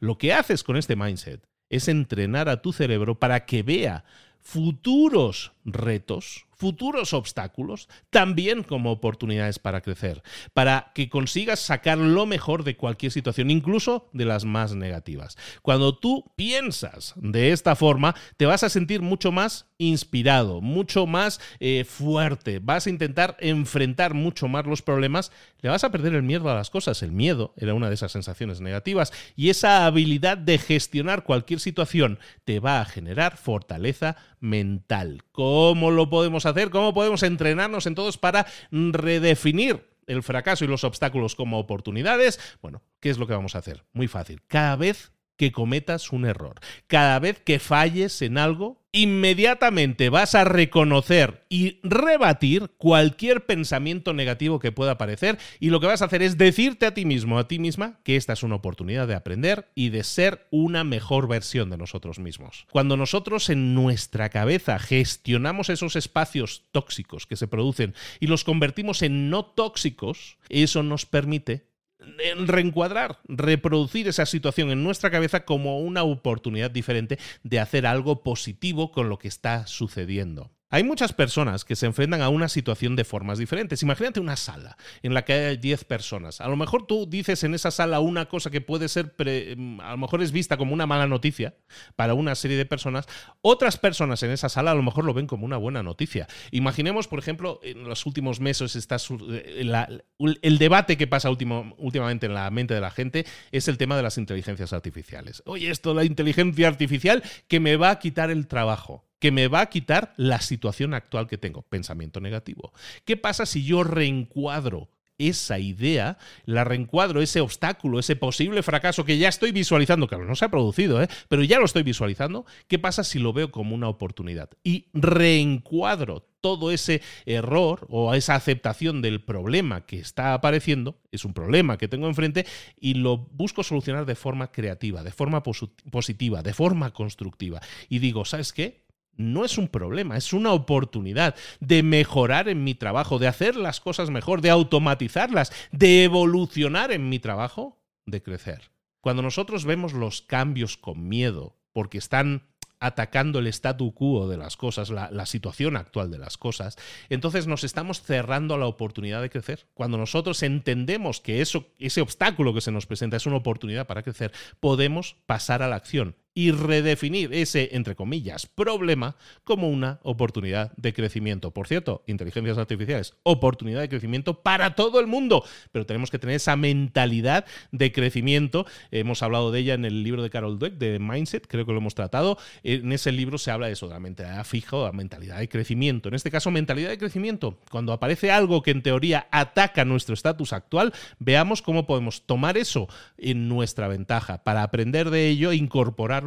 Lo que haces con este mindset es entrenar a tu cerebro para que vea futuros retos, futuros obstáculos, también como oportunidades para crecer, para que consigas sacar lo mejor de cualquier situación, incluso de las más negativas. Cuando tú piensas de esta forma, te vas a sentir mucho más inspirado, mucho más eh, fuerte, vas a intentar enfrentar mucho más los problemas, le vas a perder el miedo a las cosas. El miedo era una de esas sensaciones negativas y esa habilidad de gestionar cualquier situación te va a generar fortaleza mental. ¿Cómo lo podemos hacer? ¿Cómo podemos entrenarnos en todos para redefinir el fracaso y los obstáculos como oportunidades? Bueno, ¿qué es lo que vamos a hacer? Muy fácil. Cada vez que cometas un error, cada vez que falles en algo, inmediatamente vas a reconocer y rebatir cualquier pensamiento negativo que pueda aparecer y lo que vas a hacer es decirte a ti mismo, a ti misma, que esta es una oportunidad de aprender y de ser una mejor versión de nosotros mismos. Cuando nosotros en nuestra cabeza gestionamos esos espacios tóxicos que se producen y los convertimos en no tóxicos, eso nos permite reencuadrar, reproducir esa situación en nuestra cabeza como una oportunidad diferente de hacer algo positivo con lo que está sucediendo. Hay muchas personas que se enfrentan a una situación de formas diferentes. Imagínate una sala en la que hay 10 personas. A lo mejor tú dices en esa sala una cosa que puede ser, a lo mejor es vista como una mala noticia para una serie de personas. Otras personas en esa sala a lo mejor lo ven como una buena noticia. Imaginemos, por ejemplo, en los últimos meses está eh, el debate que pasa últimamente en la mente de la gente es el tema de las inteligencias artificiales. Oye, esto, la inteligencia artificial que me va a quitar el trabajo que me va a quitar la situación actual que tengo, pensamiento negativo. ¿Qué pasa si yo reencuadro esa idea, la reencuadro, ese obstáculo, ese posible fracaso que ya estoy visualizando, que no se ha producido, ¿eh? pero ya lo estoy visualizando, ¿qué pasa si lo veo como una oportunidad? Y reencuadro todo ese error o esa aceptación del problema que está apareciendo, es un problema que tengo enfrente, y lo busco solucionar de forma creativa, de forma positiva, de forma constructiva. Y digo, ¿sabes qué? No es un problema, es una oportunidad de mejorar en mi trabajo, de hacer las cosas mejor, de automatizarlas, de evolucionar en mi trabajo, de crecer. Cuando nosotros vemos los cambios con miedo, porque están atacando el statu quo de las cosas, la, situación actual de las cosas, entonces nos estamos cerrando a la oportunidad de crecer. Cuando nosotros entendemos que eso, ese obstáculo que se nos presenta es una oportunidad para crecer, podemos pasar a la acción y redefinir ese, entre comillas, problema como una oportunidad de crecimiento. Por cierto, inteligencias artificiales, oportunidad de crecimiento para todo el mundo, pero tenemos que tener esa mentalidad de crecimiento. Hemos hablado de ella en el libro de Carol Dweck, de Mindset, creo que lo hemos tratado. En ese libro se habla de eso, de la mentalidad fija o la mentalidad de crecimiento. En este caso, mentalidad de crecimiento. Cuando aparece algo que en teoría ataca nuestro estatus actual, veamos cómo podemos tomar eso en nuestra ventaja para aprender de ello e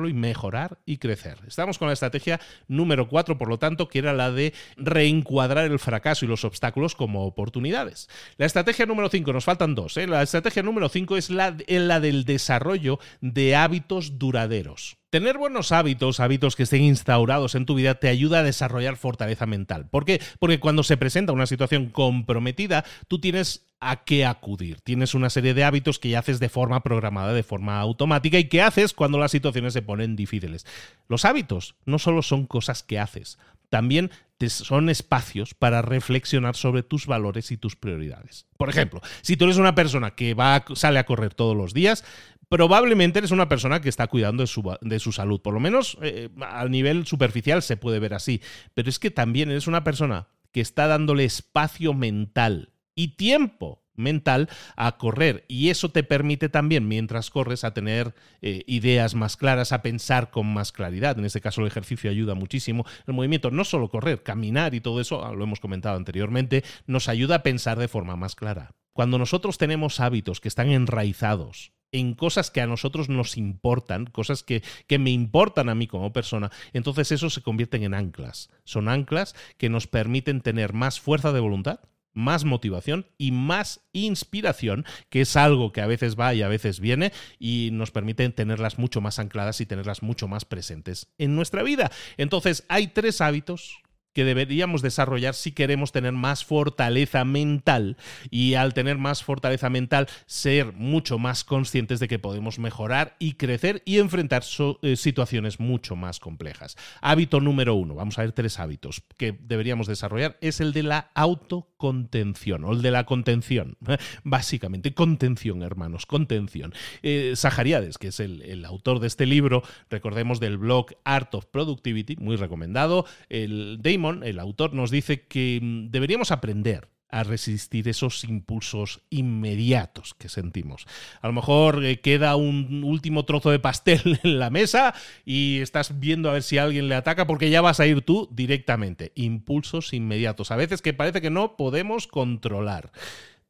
y mejorar y crecer. Estamos con la estrategia número 4, por lo tanto, que era la de reencuadrar el fracaso y los obstáculos como oportunidades. La estrategia número 5, nos faltan dos. ¿eh? La estrategia número 5 es la, la del desarrollo de hábitos duraderos. Tener buenos hábitos, hábitos que estén instaurados en tu vida, te ayuda a desarrollar fortaleza mental. ¿Por qué? Porque cuando se presenta una situación comprometida, tú tienes a qué acudir. Tienes una serie de hábitos que ya haces de forma programada, de forma automática y que haces cuando las situaciones se ponen difíciles. Los hábitos no solo son cosas que haces, también son espacios para reflexionar sobre tus valores y tus prioridades. Por ejemplo, si tú eres una persona que va, sale a correr todos los días, probablemente eres una persona que está cuidando de su, de su salud. Por lo menos eh, a nivel superficial se puede ver así. Pero es que también eres una persona que está dándole espacio mental y tiempo mental a correr y eso te permite también mientras corres a tener eh, ideas más claras, a pensar con más claridad. En este caso el ejercicio ayuda muchísimo. El movimiento, no solo correr, caminar y todo eso, ah, lo hemos comentado anteriormente, nos ayuda a pensar de forma más clara. Cuando nosotros tenemos hábitos que están enraizados en cosas que a nosotros nos importan, cosas que, que, me importan a mí como persona, entonces eso se convierten en anclas. Son anclas que nos permiten tener más fuerza de voluntad, más motivación y más inspiración, que es algo que a veces va y a veces viene y nos permite tenerlas mucho más ancladas y tenerlas mucho más presentes en nuestra vida. Entonces, hay tres hábitos que deberíamos desarrollar si queremos tener más fortaleza mental y al tener más fortaleza mental ser mucho más conscientes de que podemos mejorar y crecer y enfrentar eh, situaciones mucho más complejas. Hábito número uno, vamos a ver tres hábitos que deberíamos desarrollar, es el de la autocontención o el de la contención. [LAUGHS] Básicamente, contención, hermanos, contención. Eh, Sahariades, que es el, autor de este libro, recordemos del blog Art of Productivity, muy recomendado, el El autor, nos dice que mm, deberíamos aprender a resistir esos impulsos inmediatos que sentimos. A lo mejor eh, queda un último trozo de pastel [LAUGHS] en la mesa y estás viendo a ver si alguien le ataca porque ya vas a ir tú directamente. Impulsos inmediatos. A veces que parece que no podemos controlar.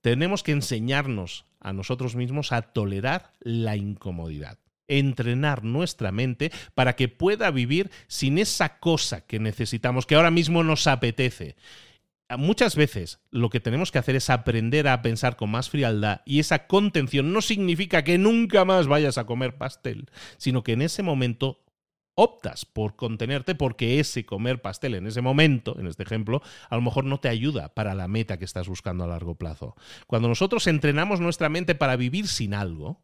Tenemos que enseñarnos a nosotros mismos a tolerar la incomodidad. Entrenar nuestra mente para que pueda vivir sin esa cosa que necesitamos, que ahora mismo nos apetece. Muchas veces lo que tenemos que hacer es aprender a pensar con más frialdad y esa contención no significa que nunca más vayas a comer pastel, sino que en ese momento optas por contenerte porque ese comer pastel en ese momento, en este ejemplo, a lo mejor no te ayuda para la meta que estás buscando a largo plazo. Cuando nosotros entrenamos nuestra mente para vivir sin algo,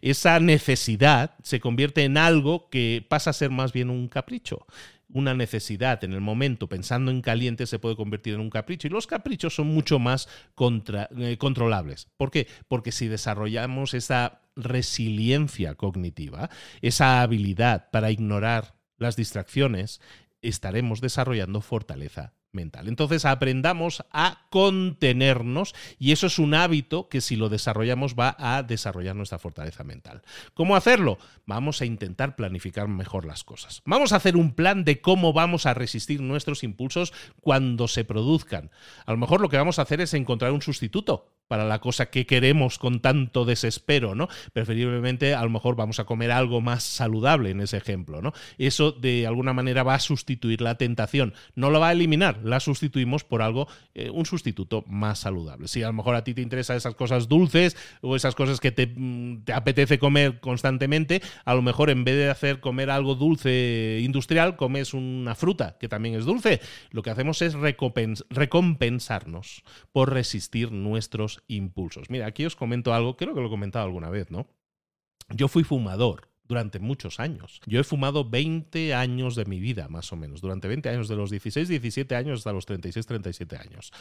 esa necesidad se convierte en algo que pasa a ser más bien un capricho. Una necesidad en el momento, pensando en caliente, se puede convertir en un capricho. Y los caprichos son mucho más eh, controlables. ¿Por qué? Porque si desarrollamos esa resiliencia cognitiva, esa habilidad para ignorar las distracciones, estaremos desarrollando fortaleza mental. Entonces aprendamos a contenernos y eso es un hábito que si lo desarrollamos va a desarrollar nuestra fortaleza mental. ¿Cómo hacerlo? Vamos a intentar planificar mejor las cosas. Vamos a hacer un plan de cómo vamos a resistir nuestros impulsos cuando se produzcan. A lo mejor lo que vamos a hacer es encontrar un sustituto para la cosa que queremos con tanto desespero, ¿no? Preferiblemente a lo mejor vamos a comer algo más saludable en ese ejemplo, ¿no? Eso de alguna manera va a sustituir la tentación, no lo va a eliminar, la sustituimos por algo, eh, un sustituto más saludable. Si a lo mejor a ti te interesan esas cosas dulces o esas cosas que te, mm, te apetece comer constantemente, a lo mejor en vez de hacer comer algo dulce industrial, comes una fruta que también es dulce. Lo que hacemos es recompensarnos por resistir nuestros impulsos. Mira, aquí os comento algo, creo que lo he comentado alguna vez, ¿no? Yo fui fumador durante muchos años. Yo he fumado 20 años de mi vida, más o menos, durante 20 años, de los 16, 17 años hasta los 36, 37 años.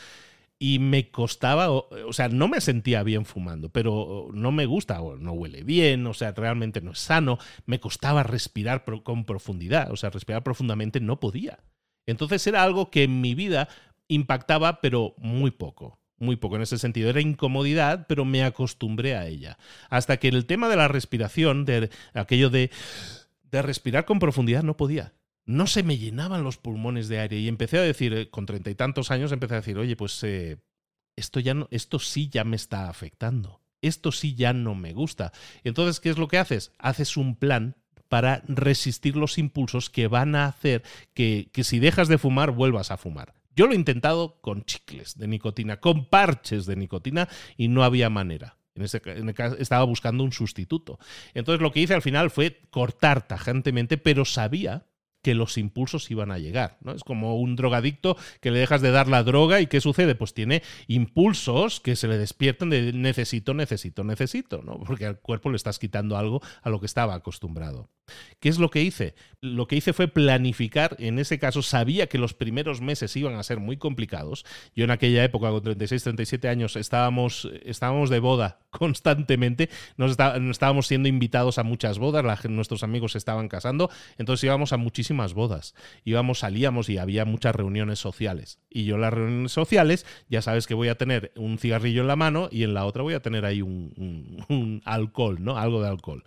Y me costaba, o sea, no me sentía bien fumando, pero no me gusta, o no huele bien, o sea, realmente no es sano. Me costaba respirar con profundidad, o sea, respirar profundamente no podía. Entonces era algo que en mi vida impactaba, pero muy poco muy poco en ese sentido. Era incomodidad, pero me acostumbré a ella. Hasta que el tema de la respiración, de aquello de, de respirar con profundidad, no podía. No se me llenaban los pulmones de aire y empecé a decir, eh, con treinta y tantos años, empecé a decir, oye, pues eh, esto, ya no, esto sí ya me está afectando. Esto sí ya no me gusta. Entonces, ¿qué es lo que haces? Haces un plan para resistir los impulsos que van a hacer que, que si dejas de fumar vuelvas a fumar. Yo lo he intentado con chicles de nicotina, con parches de nicotina y no había manera. En ese, caso, estaba buscando un sustituto. Entonces lo que hice al final fue cortar tajantemente, pero sabía que los impulsos iban a llegar. ¿no? Es como un drogadicto que le dejas de dar la droga y ¿qué sucede? Pues tiene impulsos que se le despiertan de necesito, necesito, necesito, ¿no? porque al cuerpo le estás quitando algo a lo que estaba acostumbrado. ¿Qué es lo que hice? Lo que hice fue planificar, en ese caso sabía que los primeros meses iban a ser muy complicados. Yo en aquella época, con 36, 37 años, estábamos, estábamos de boda [LAUGHS] constantemente, nos, estábamos siendo invitados a muchas bodas, nuestros amigos se estaban casando, entonces íbamos a muchísimas bodas. Íbamos, salíamos y había muchas reuniones sociales. Y yo en las reuniones sociales ya sabes que voy a tener un cigarrillo en la mano y en la otra voy a tener ahí un, un alcohol, ¿no? Algo de alcohol.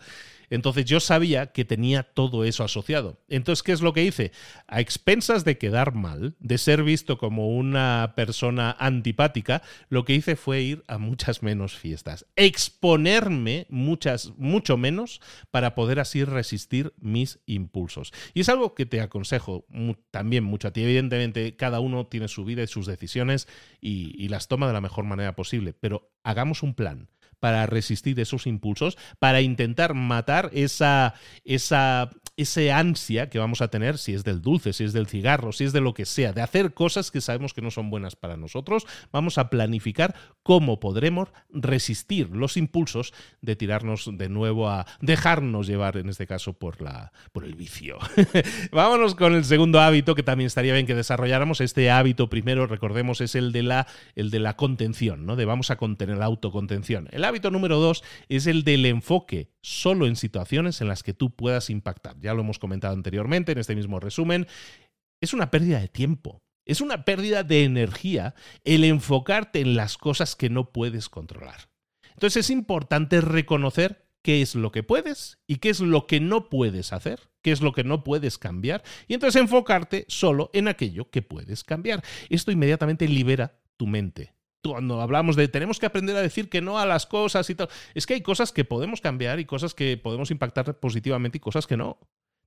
Entonces yo sabía que tenía todo eso asociado. Entonces, ¿qué es lo que hice? A expensas de quedar mal, de ser visto como una persona antipática, lo que hice fue ir a muchas menos fiestas, exponerme muchas, mucho menos para poder así resistir mis impulsos. Y es algo que te aconsejo también mucho a ti. Evidentemente, cada uno tiene su vida y sus decisiones y, y las toma de la mejor manera posible, pero hagamos un plan para resistir esos impulsos, para intentar matar esa, esa, ese ansia que vamos a tener, si es del dulce, si es del cigarro, si es de lo que sea, de hacer cosas que sabemos que no son buenas para nosotros, vamos a planificar cómo podremos resistir los impulsos de tirarnos de nuevo a dejarnos llevar, en este caso, por, la, por el vicio. [LAUGHS] Vámonos con el segundo hábito que también estaría bien que desarrolláramos. Este hábito primero, recordemos, es el de la, el de la contención, ¿no? De vamos a contener la autocontención. El hábito número dos es el del enfoque solo en situaciones en las que tú puedas impactar ya lo hemos comentado anteriormente en este mismo resumen, es una pérdida de tiempo. Es una pérdida de energía el enfocarte en las cosas que no puedes controlar. Entonces es importante reconocer qué es lo que puedes y qué es lo que no puedes hacer, qué es lo que no puedes cambiar, y entonces enfocarte solo en aquello que puedes cambiar. Esto inmediatamente libera tu mente cuando hablamos de tenemos que aprender a decir que no a las cosas y tal, es que hay cosas que podemos cambiar y cosas que podemos impactar positivamente y cosas que no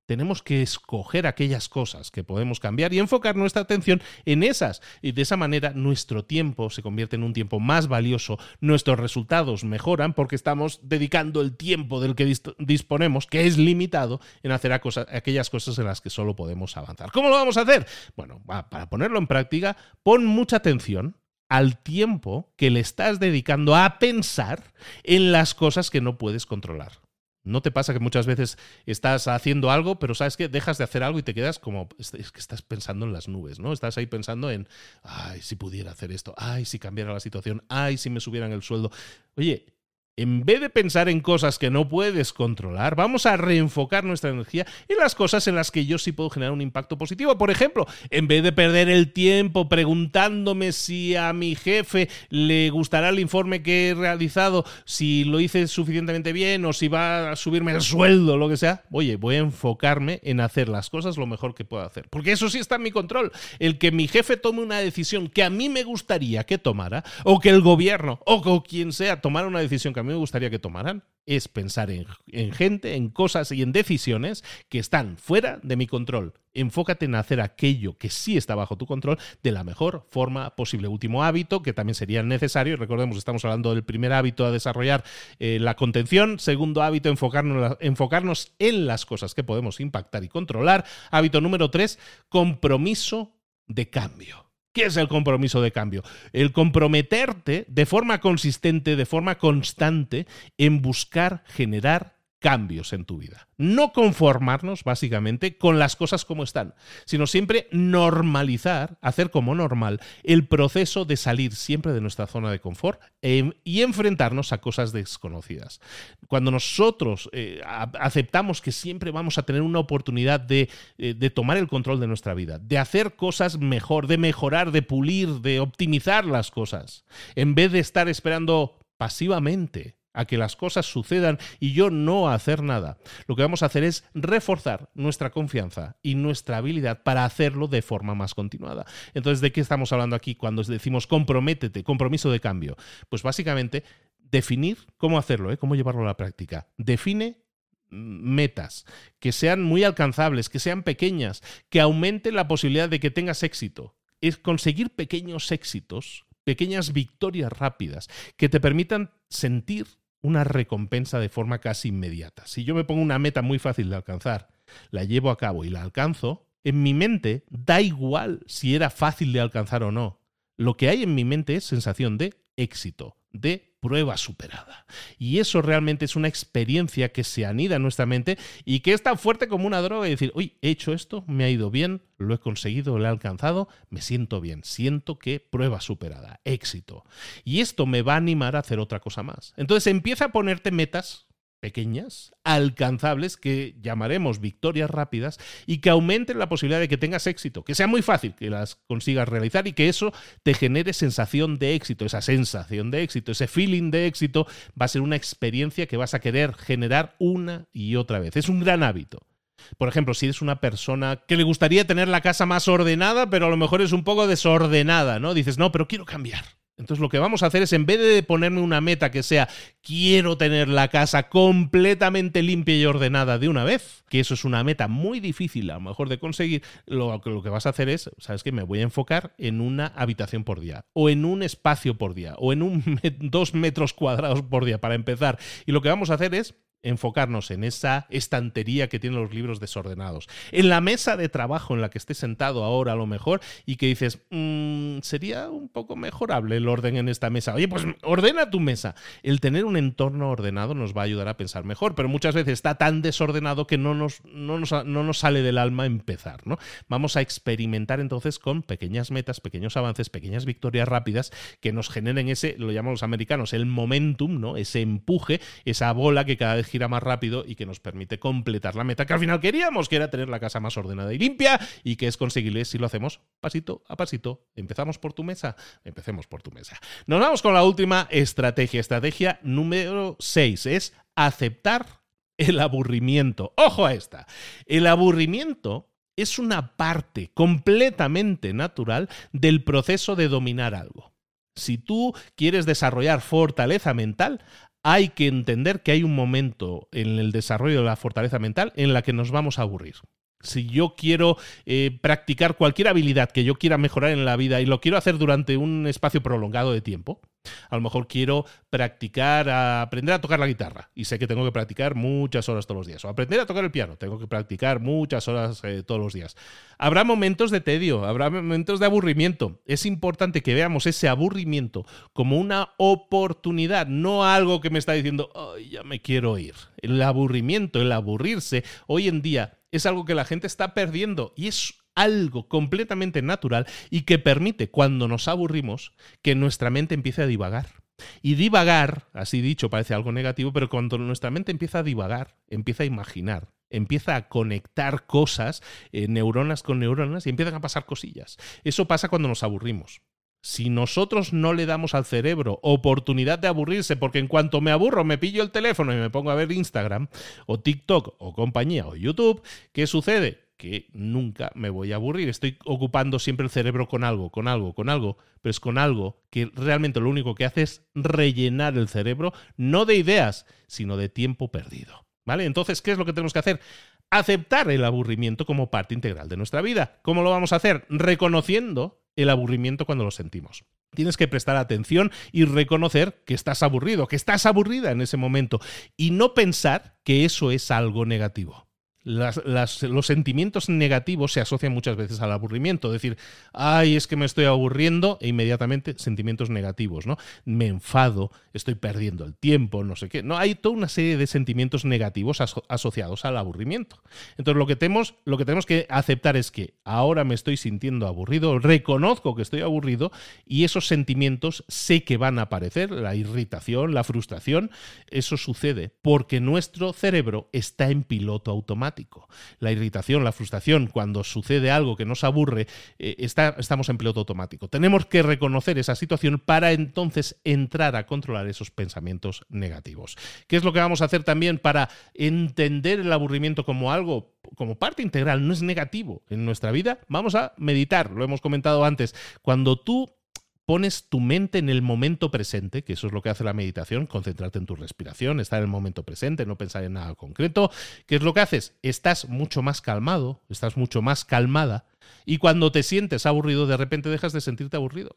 tenemos que escoger aquellas cosas que podemos cambiar y enfocar nuestra atención en esas. Y de esa manera nuestro tiempo se convierte en un tiempo más valioso, nuestros resultados mejoran porque estamos dedicando el tiempo del que disponemos, que es limitado, en hacer aquellas cosas en las que solo podemos avanzar. ¿Cómo lo vamos a hacer? Bueno, para ponerlo en práctica, pon mucha atención al tiempo que le estás dedicando a pensar en las cosas que no puedes controlar. ¿No te pasa que muchas veces estás haciendo algo, pero sabes que dejas de hacer algo y te quedas como, es que estás pensando en las nubes, ¿no? Estás ahí pensando en, ay, si pudiera hacer esto, ay, si cambiara la situación, ay, si me subieran el sueldo. Oye, en vez de pensar en cosas que no puedes controlar, vamos a reenfocar nuestra energía en las cosas en las que yo sí puedo generar un impacto positivo. Por ejemplo, en vez de perder el tiempo preguntándome si a mi jefe le gustará el informe que he realizado, si lo hice suficientemente bien o si va a subirme el sueldo, lo que sea, oye, voy a enfocarme en hacer las cosas lo mejor que puedo hacer. Porque eso sí está en mi control. El que mi jefe tome una decisión que a mí me gustaría que tomara, o que el gobierno o quien sea tomara una decisión que mí me gustaría que tomaran es pensar en, gente, en cosas y en decisiones que están fuera de mi control. Enfócate en hacer aquello que sí está bajo tu control de la mejor forma posible. Último hábito que también sería necesario, recordemos, estamos hablando del primer hábito a desarrollar eh, la contención, segundo hábito, enfocarnos, enfocarnos en las cosas que podemos impactar y controlar. Hábito número tres, compromiso de cambio. ¿Qué es el compromiso de cambio? El comprometerte de forma consistente, de forma constante, en buscar generar cambios en tu vida. No conformarnos básicamente con las cosas como están, sino siempre normalizar, hacer como normal el proceso de salir siempre de nuestra zona de confort em, y enfrentarnos a cosas desconocidas. Cuando nosotros eh, aceptamos que siempre vamos a tener una oportunidad eh, de tomar el control de nuestra vida, de hacer cosas mejor, de mejorar, de pulir, de optimizar las cosas, en vez de estar esperando pasivamente a que las cosas sucedan y yo no hacer nada. Lo que vamos a hacer es reforzar nuestra confianza y nuestra habilidad para hacerlo de forma más continuada. Entonces, ¿de qué estamos hablando aquí cuando decimos comprométete, compromiso de cambio? Pues básicamente definir cómo hacerlo, ¿eh? cómo llevarlo a la práctica. Define metas, que sean muy alcanzables, que sean pequeñas, que aumenten la posibilidad de que tengas éxito. Es conseguir pequeños éxitos, pequeñas victorias rápidas, que te permitan sentir una recompensa de forma casi inmediata. Si yo me pongo una meta muy fácil de alcanzar, la llevo a cabo y la alcanzo, en mi mente da igual si era fácil de alcanzar o no. Lo que hay en mi mente es sensación de éxito, de prueba superada. Y eso realmente es una experiencia que se anida en nuestra mente y que es tan fuerte como una droga y decir, uy, he hecho esto, me ha ido bien, lo he conseguido, lo he alcanzado, me siento bien, siento que prueba superada, éxito. Y esto me va a animar a hacer otra cosa más. Entonces empieza a ponerte metas pequeñas, alcanzables, que llamaremos victorias rápidas, y que aumenten la posibilidad de que tengas éxito, que sea muy fácil que las consigas realizar y que eso te genere sensación de éxito, esa sensación de éxito, ese feeling de éxito va a ser una experiencia que vas a querer generar una y otra vez. Es un gran hábito. Por ejemplo, si eres una persona que le gustaría tener la casa más ordenada, pero a lo mejor es un poco desordenada, ¿no? Dices, no, pero quiero cambiar. Entonces lo que vamos a hacer es, en vez de ponerme una meta que sea, quiero tener la casa completamente limpia y ordenada de una vez, que eso es una meta muy difícil a lo mejor de conseguir, lo, lo que vas a hacer es, ¿sabes qué? Me voy a enfocar en una habitación por día, o en un espacio por día, o en un [LAUGHS] dos metros cuadrados por día para empezar. Y lo que vamos a hacer es enfocarnos en esa estantería que tienen los libros desordenados, en la mesa de trabajo en la que estés sentado ahora a lo mejor y que dices, mm, sería un poco mejorable el orden en esta mesa. Oye, pues ordena tu mesa. El tener un entorno ordenado nos va a ayudar a pensar mejor, pero muchas veces está tan desordenado que no nos, no nos, sale del alma empezar. ¿no? Vamos a experimentar entonces con pequeñas metas, pequeños avances, pequeñas victorias rápidas que nos generen ese, lo llamamos los americanos, el momentum, ¿no? ese empuje, esa bola que cada vez gira más rápido y que nos permite completar la meta que al final queríamos, que era tener la casa más ordenada y limpia y que es conseguible si lo hacemos pasito a pasito. Empezamos por tu mesa, empecemos por tu mesa. Nos vamos con la última estrategia. Estrategia número 6 es aceptar el aburrimiento. Ojo a esta. El aburrimiento es una parte completamente natural del proceso de dominar algo. Si tú quieres desarrollar fortaleza mental, hay que entender que hay un momento en el desarrollo de la fortaleza mental en la que nos vamos a aburrir si yo quiero eh, practicar cualquier habilidad que yo quiera mejorar en la vida y lo quiero hacer durante un espacio prolongado de tiempo, a lo mejor quiero practicar, aprender a tocar la guitarra y sé que tengo que practicar muchas horas todos los días. O aprender a tocar el piano, tengo que practicar muchas horas eh, todos los días. Habrá momentos de tedio, habrá momentos de aburrimiento. Es importante que veamos ese aburrimiento como una oportunidad, no algo que me está diciendo, Ay, ya me quiero ir. El aburrimiento, el aburrirse, hoy en día es algo que la gente está perdiendo y es algo completamente natural y que permite, cuando nos aburrimos, que nuestra mente empiece a divagar. Y divagar, así dicho, parece algo negativo, pero cuando nuestra mente empieza a divagar, empieza a imaginar, empieza a conectar cosas, eh, neuronas con neuronas, y empiezan a pasar cosillas. Eso pasa cuando nos aburrimos. Si nosotros no le damos al cerebro oportunidad de aburrirse, porque en cuanto me aburro me pillo el teléfono y me pongo a ver Instagram o TikTok o compañía o YouTube, ¿qué sucede? Que nunca me voy a aburrir. Estoy ocupando siempre el cerebro con algo, con algo, con algo, pero es con algo que realmente lo único que hace es rellenar el cerebro, no de ideas, sino de tiempo perdido. ¿Vale? Entonces, ¿qué es lo que tenemos que hacer? Aceptar el aburrimiento como parte integral de nuestra vida. ¿Cómo lo vamos a hacer? Reconociendo el aburrimiento cuando lo sentimos. Tienes que prestar atención y reconocer que estás aburrido, que estás aburrida en ese momento y no pensar que eso es algo negativo los sentimientos negativos se asocian muchas veces al aburrimiento. Decir, ay, es que me estoy aburriendo, e inmediatamente sentimientos negativos, ¿no? Me enfado, estoy perdiendo el tiempo, no sé qué. No, hay toda una serie de sentimientos negativos asociados al aburrimiento. Entonces, lo que, tenemos, lo que tenemos que aceptar es que ahora me estoy sintiendo aburrido, reconozco que estoy aburrido y esos sentimientos sé que van a aparecer, la irritación, la frustración, eso sucede porque nuestro cerebro está en piloto automático la irritación, la frustración, cuando sucede algo que nos aburre, eh, estamos en piloto automático. Tenemos que reconocer esa situación para entonces entrar a controlar esos pensamientos negativos. ¿Qué es lo que vamos a hacer también para entender el aburrimiento como algo como parte integral, no es negativo en nuestra vida, vamos a meditar, lo hemos comentado antes. Cuando tú pones tu mente en el momento presente, que eso es lo que hace la meditación, concentrarte en tu respiración, estar en el momento presente, no pensar en nada concreto. ¿Qué es lo que haces? Estás mucho más calmado, estás mucho más calmada, y cuando te sientes aburrido, de repente dejas de sentirte aburrido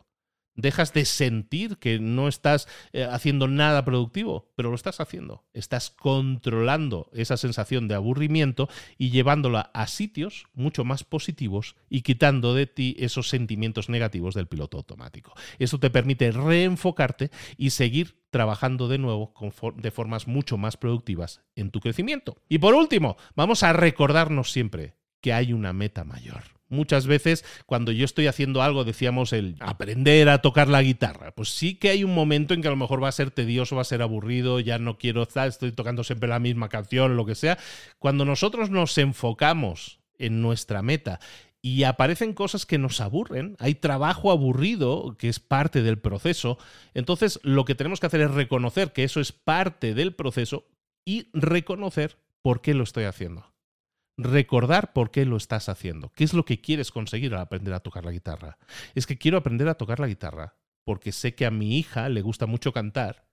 dejas de sentir que no estás eh, haciendo nada productivo, pero lo estás haciendo. Estás controlando esa sensación de aburrimiento y llevándola a sitios mucho más positivos y quitando de ti esos sentimientos negativos del piloto automático. Eso te permite reenfocarte y seguir trabajando de nuevo de formas mucho más productivas en tu crecimiento. Y por último, vamos a recordarnos siempre que hay una meta mayor. Muchas veces cuando yo estoy haciendo algo, decíamos el aprender a tocar la guitarra, pues sí que hay un momento en que a lo mejor va a ser tedioso, va a ser aburrido, ya no quiero estar, estoy tocando siempre la misma canción, lo que sea. Cuando nosotros nos enfocamos en nuestra meta y aparecen cosas que nos aburren, hay trabajo aburrido que es parte del proceso, entonces lo que tenemos que hacer es reconocer que eso es parte del proceso y reconocer por qué lo estoy haciendo recordar por qué lo estás haciendo. ¿Qué es lo que quieres conseguir al aprender a tocar la guitarra? Es que quiero aprender a tocar la guitarra porque sé que a mi hija le gusta mucho cantar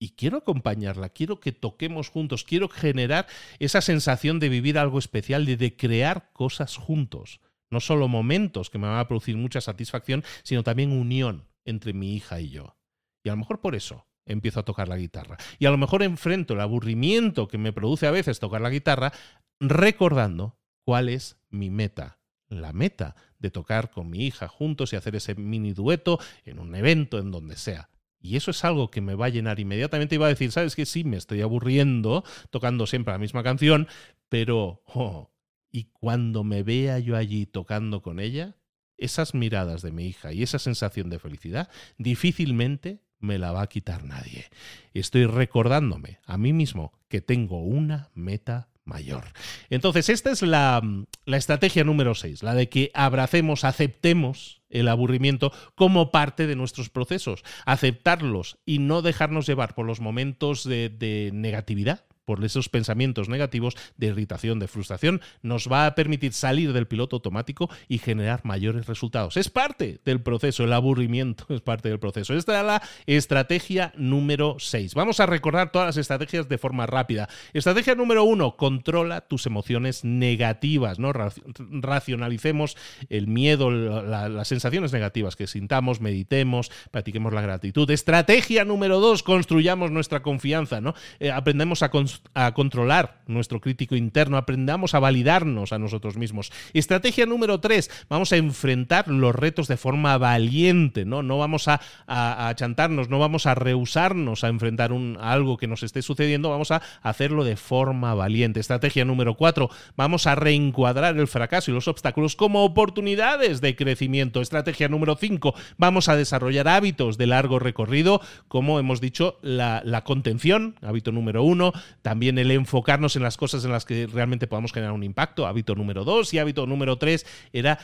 y quiero acompañarla, quiero que toquemos juntos, quiero generar esa sensación de vivir algo especial, de, de crear cosas juntos. No solo momentos que me van a producir mucha satisfacción, sino también unión entre mi hija y yo. Y a lo mejor por eso empiezo a tocar la guitarra. Y a lo mejor enfrento el aburrimiento que me produce a veces tocar la guitarra recordando cuál es mi meta. La meta de tocar con mi hija juntos y hacer ese mini dueto en un evento, en donde sea. Y eso es algo que me va a llenar inmediatamente y va a decir, ¿sabes que Sí, me estoy aburriendo tocando siempre la misma canción, pero... Oh, y cuando me vea yo allí tocando con ella, esas miradas de mi hija y esa sensación de felicidad difícilmente me la va a quitar nadie. Estoy recordándome a mí mismo que tengo una meta mayor. Entonces, esta es la, la estrategia número 6, la de que abracemos, aceptemos el aburrimiento como parte de nuestros procesos, aceptarlos y no dejarnos llevar por los momentos de negatividad por esos pensamientos negativos de irritación, de frustración, nos va a permitir salir del piloto automático y generar mayores resultados. Es parte del proceso, el aburrimiento es parte del proceso. Esta era la estrategia número 6. Vamos a recordar todas las estrategias de forma rápida. Estrategia número 1, controla tus emociones negativas, ¿no? Racionalicemos el miedo, las sensaciones negativas que sintamos, meditemos, practiquemos la gratitud. Estrategia número 2, construyamos nuestra confianza, ¿no? Eh, aprendemos a, a controlar nuestro crítico interno, aprendamos a validarnos a nosotros mismos. Estrategia número 3, vamos a enfrentar los retos de forma valiente, ¿no? No vamos a, a, chantarnos, no vamos a rehusarnos a enfrentar un, algo que nos esté sucediendo, vamos a hacerlo de forma valiente. Estrategia número 4, vamos a reencuadrar el fracaso y los obstáculos como oportunidades de crecimiento. Estrategia número 5, vamos a desarrollar hábitos de largo recorrido, como hemos dicho, la, la contención, hábito número 1, también el enfocarnos en las cosas en las que realmente podamos generar un impacto, hábito número 2 y hábito número 3 era,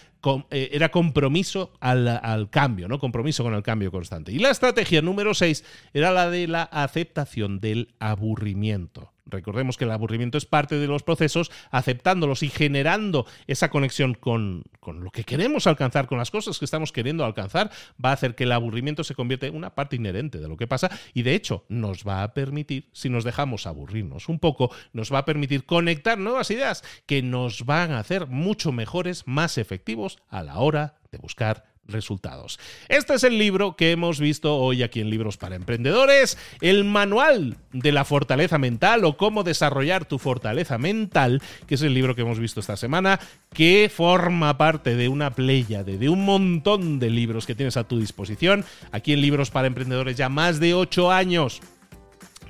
eh, era compromiso al, al cambio, ¿no? Compromiso con el cambio constante. Y la estrategia número 6 era la de la aceptación del aburrimiento. Recordemos que el aburrimiento es parte de los procesos, aceptándolos y generando esa conexión con, lo que queremos alcanzar, con las cosas que estamos queriendo alcanzar, va a hacer que el aburrimiento se convierta en una parte inherente de lo que pasa y de hecho nos va a permitir, si nos dejamos aburrirnos un poco, nos va a permitir conectar nuevas ideas que nos van a hacer mucho mejores, más efectivos a la hora de buscar resultados. Este es el libro que hemos visto hoy aquí en Libros para Emprendedores, el manual de la fortaleza mental o cómo desarrollar tu fortaleza mental, que es el libro que hemos visto esta semana, que forma parte de una playa de un montón de libros que tienes a tu disposición. Aquí en Libros para Emprendedores ya más de 8 años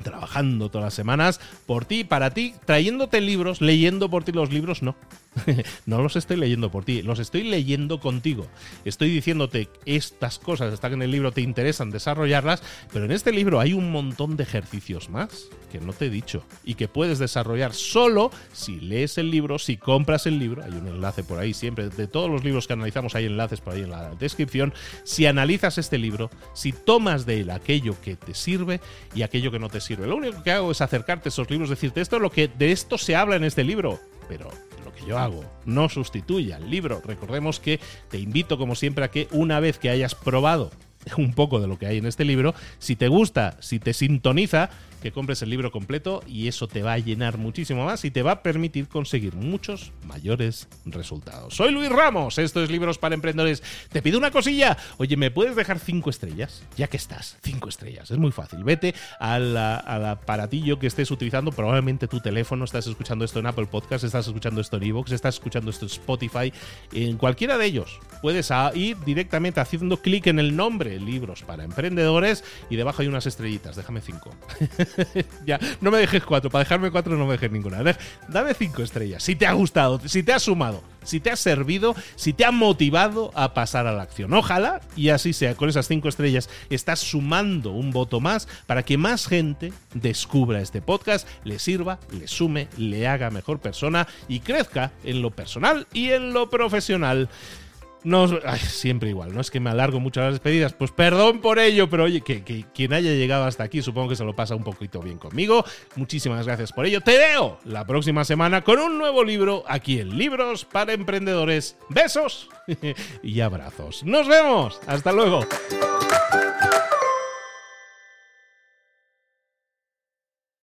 trabajando todas las semanas por ti, para ti, trayéndote libros, leyendo por ti los libros, no. [LAUGHS] no los estoy leyendo por ti, los estoy leyendo contigo. Estoy diciéndote estas cosas están en el libro, te interesan desarrollarlas, pero en este libro hay un montón de ejercicios más que no te he dicho y que puedes desarrollar solo si lees el libro, si compras el libro. Hay un enlace por ahí siempre. De todos los libros que analizamos hay enlaces por ahí en la descripción. Si analizas este libro, si tomas de él aquello que te sirve y aquello que no te sirve. Lo único que hago es acercarte a esos libros, decirte esto es lo que de esto se habla en este libro, pero que yo hago no sustituye al libro. Recordemos que te invito como siempre a que una vez que hayas probado un poco de lo que hay en este libro, si te gusta, si te sintoniza, que compres el libro completo y eso te va a llenar muchísimo más y te va a permitir conseguir muchos mayores resultados. Soy Luis Ramos, esto es Libros para Emprendedores. Te pido una cosilla, oye, ¿me puedes dejar cinco estrellas? Ya que estás, cinco estrellas, es muy fácil. Vete al, aparatillo que estés utilizando, probablemente tu teléfono, estás escuchando esto en Apple Podcast, estás escuchando esto en Evox, estás escuchando esto en Spotify, en cualquiera de ellos. Puedes ir directamente haciendo clic en el nombre, Libros para Emprendedores, y debajo hay unas estrellitas, déjame cinco. [LAUGHS] [LAUGHS] ya, no me dejes cuatro. Para dejarme cuatro no me dejes ninguna. Dame cinco estrellas. Si te ha gustado, si te ha sumado, si te ha servido, si te ha motivado a pasar a la acción. Ojalá y así sea. Con esas cinco estrellas estás sumando un voto más para que más gente descubra este podcast, le sirva, le sume, le haga mejor persona y crezca en lo personal y en lo profesional. No, siempre igual, ¿no? Es que me alargo mucho las despedidas. Pues perdón por ello, pero oye, que, que, quien haya llegado hasta aquí supongo que se lo pasa un poquito bien conmigo. Muchísimas gracias por ello. Te veo la próxima semana con un nuevo libro aquí en Libros para Emprendedores. Besos [LAUGHS] y abrazos. Nos vemos. Hasta luego.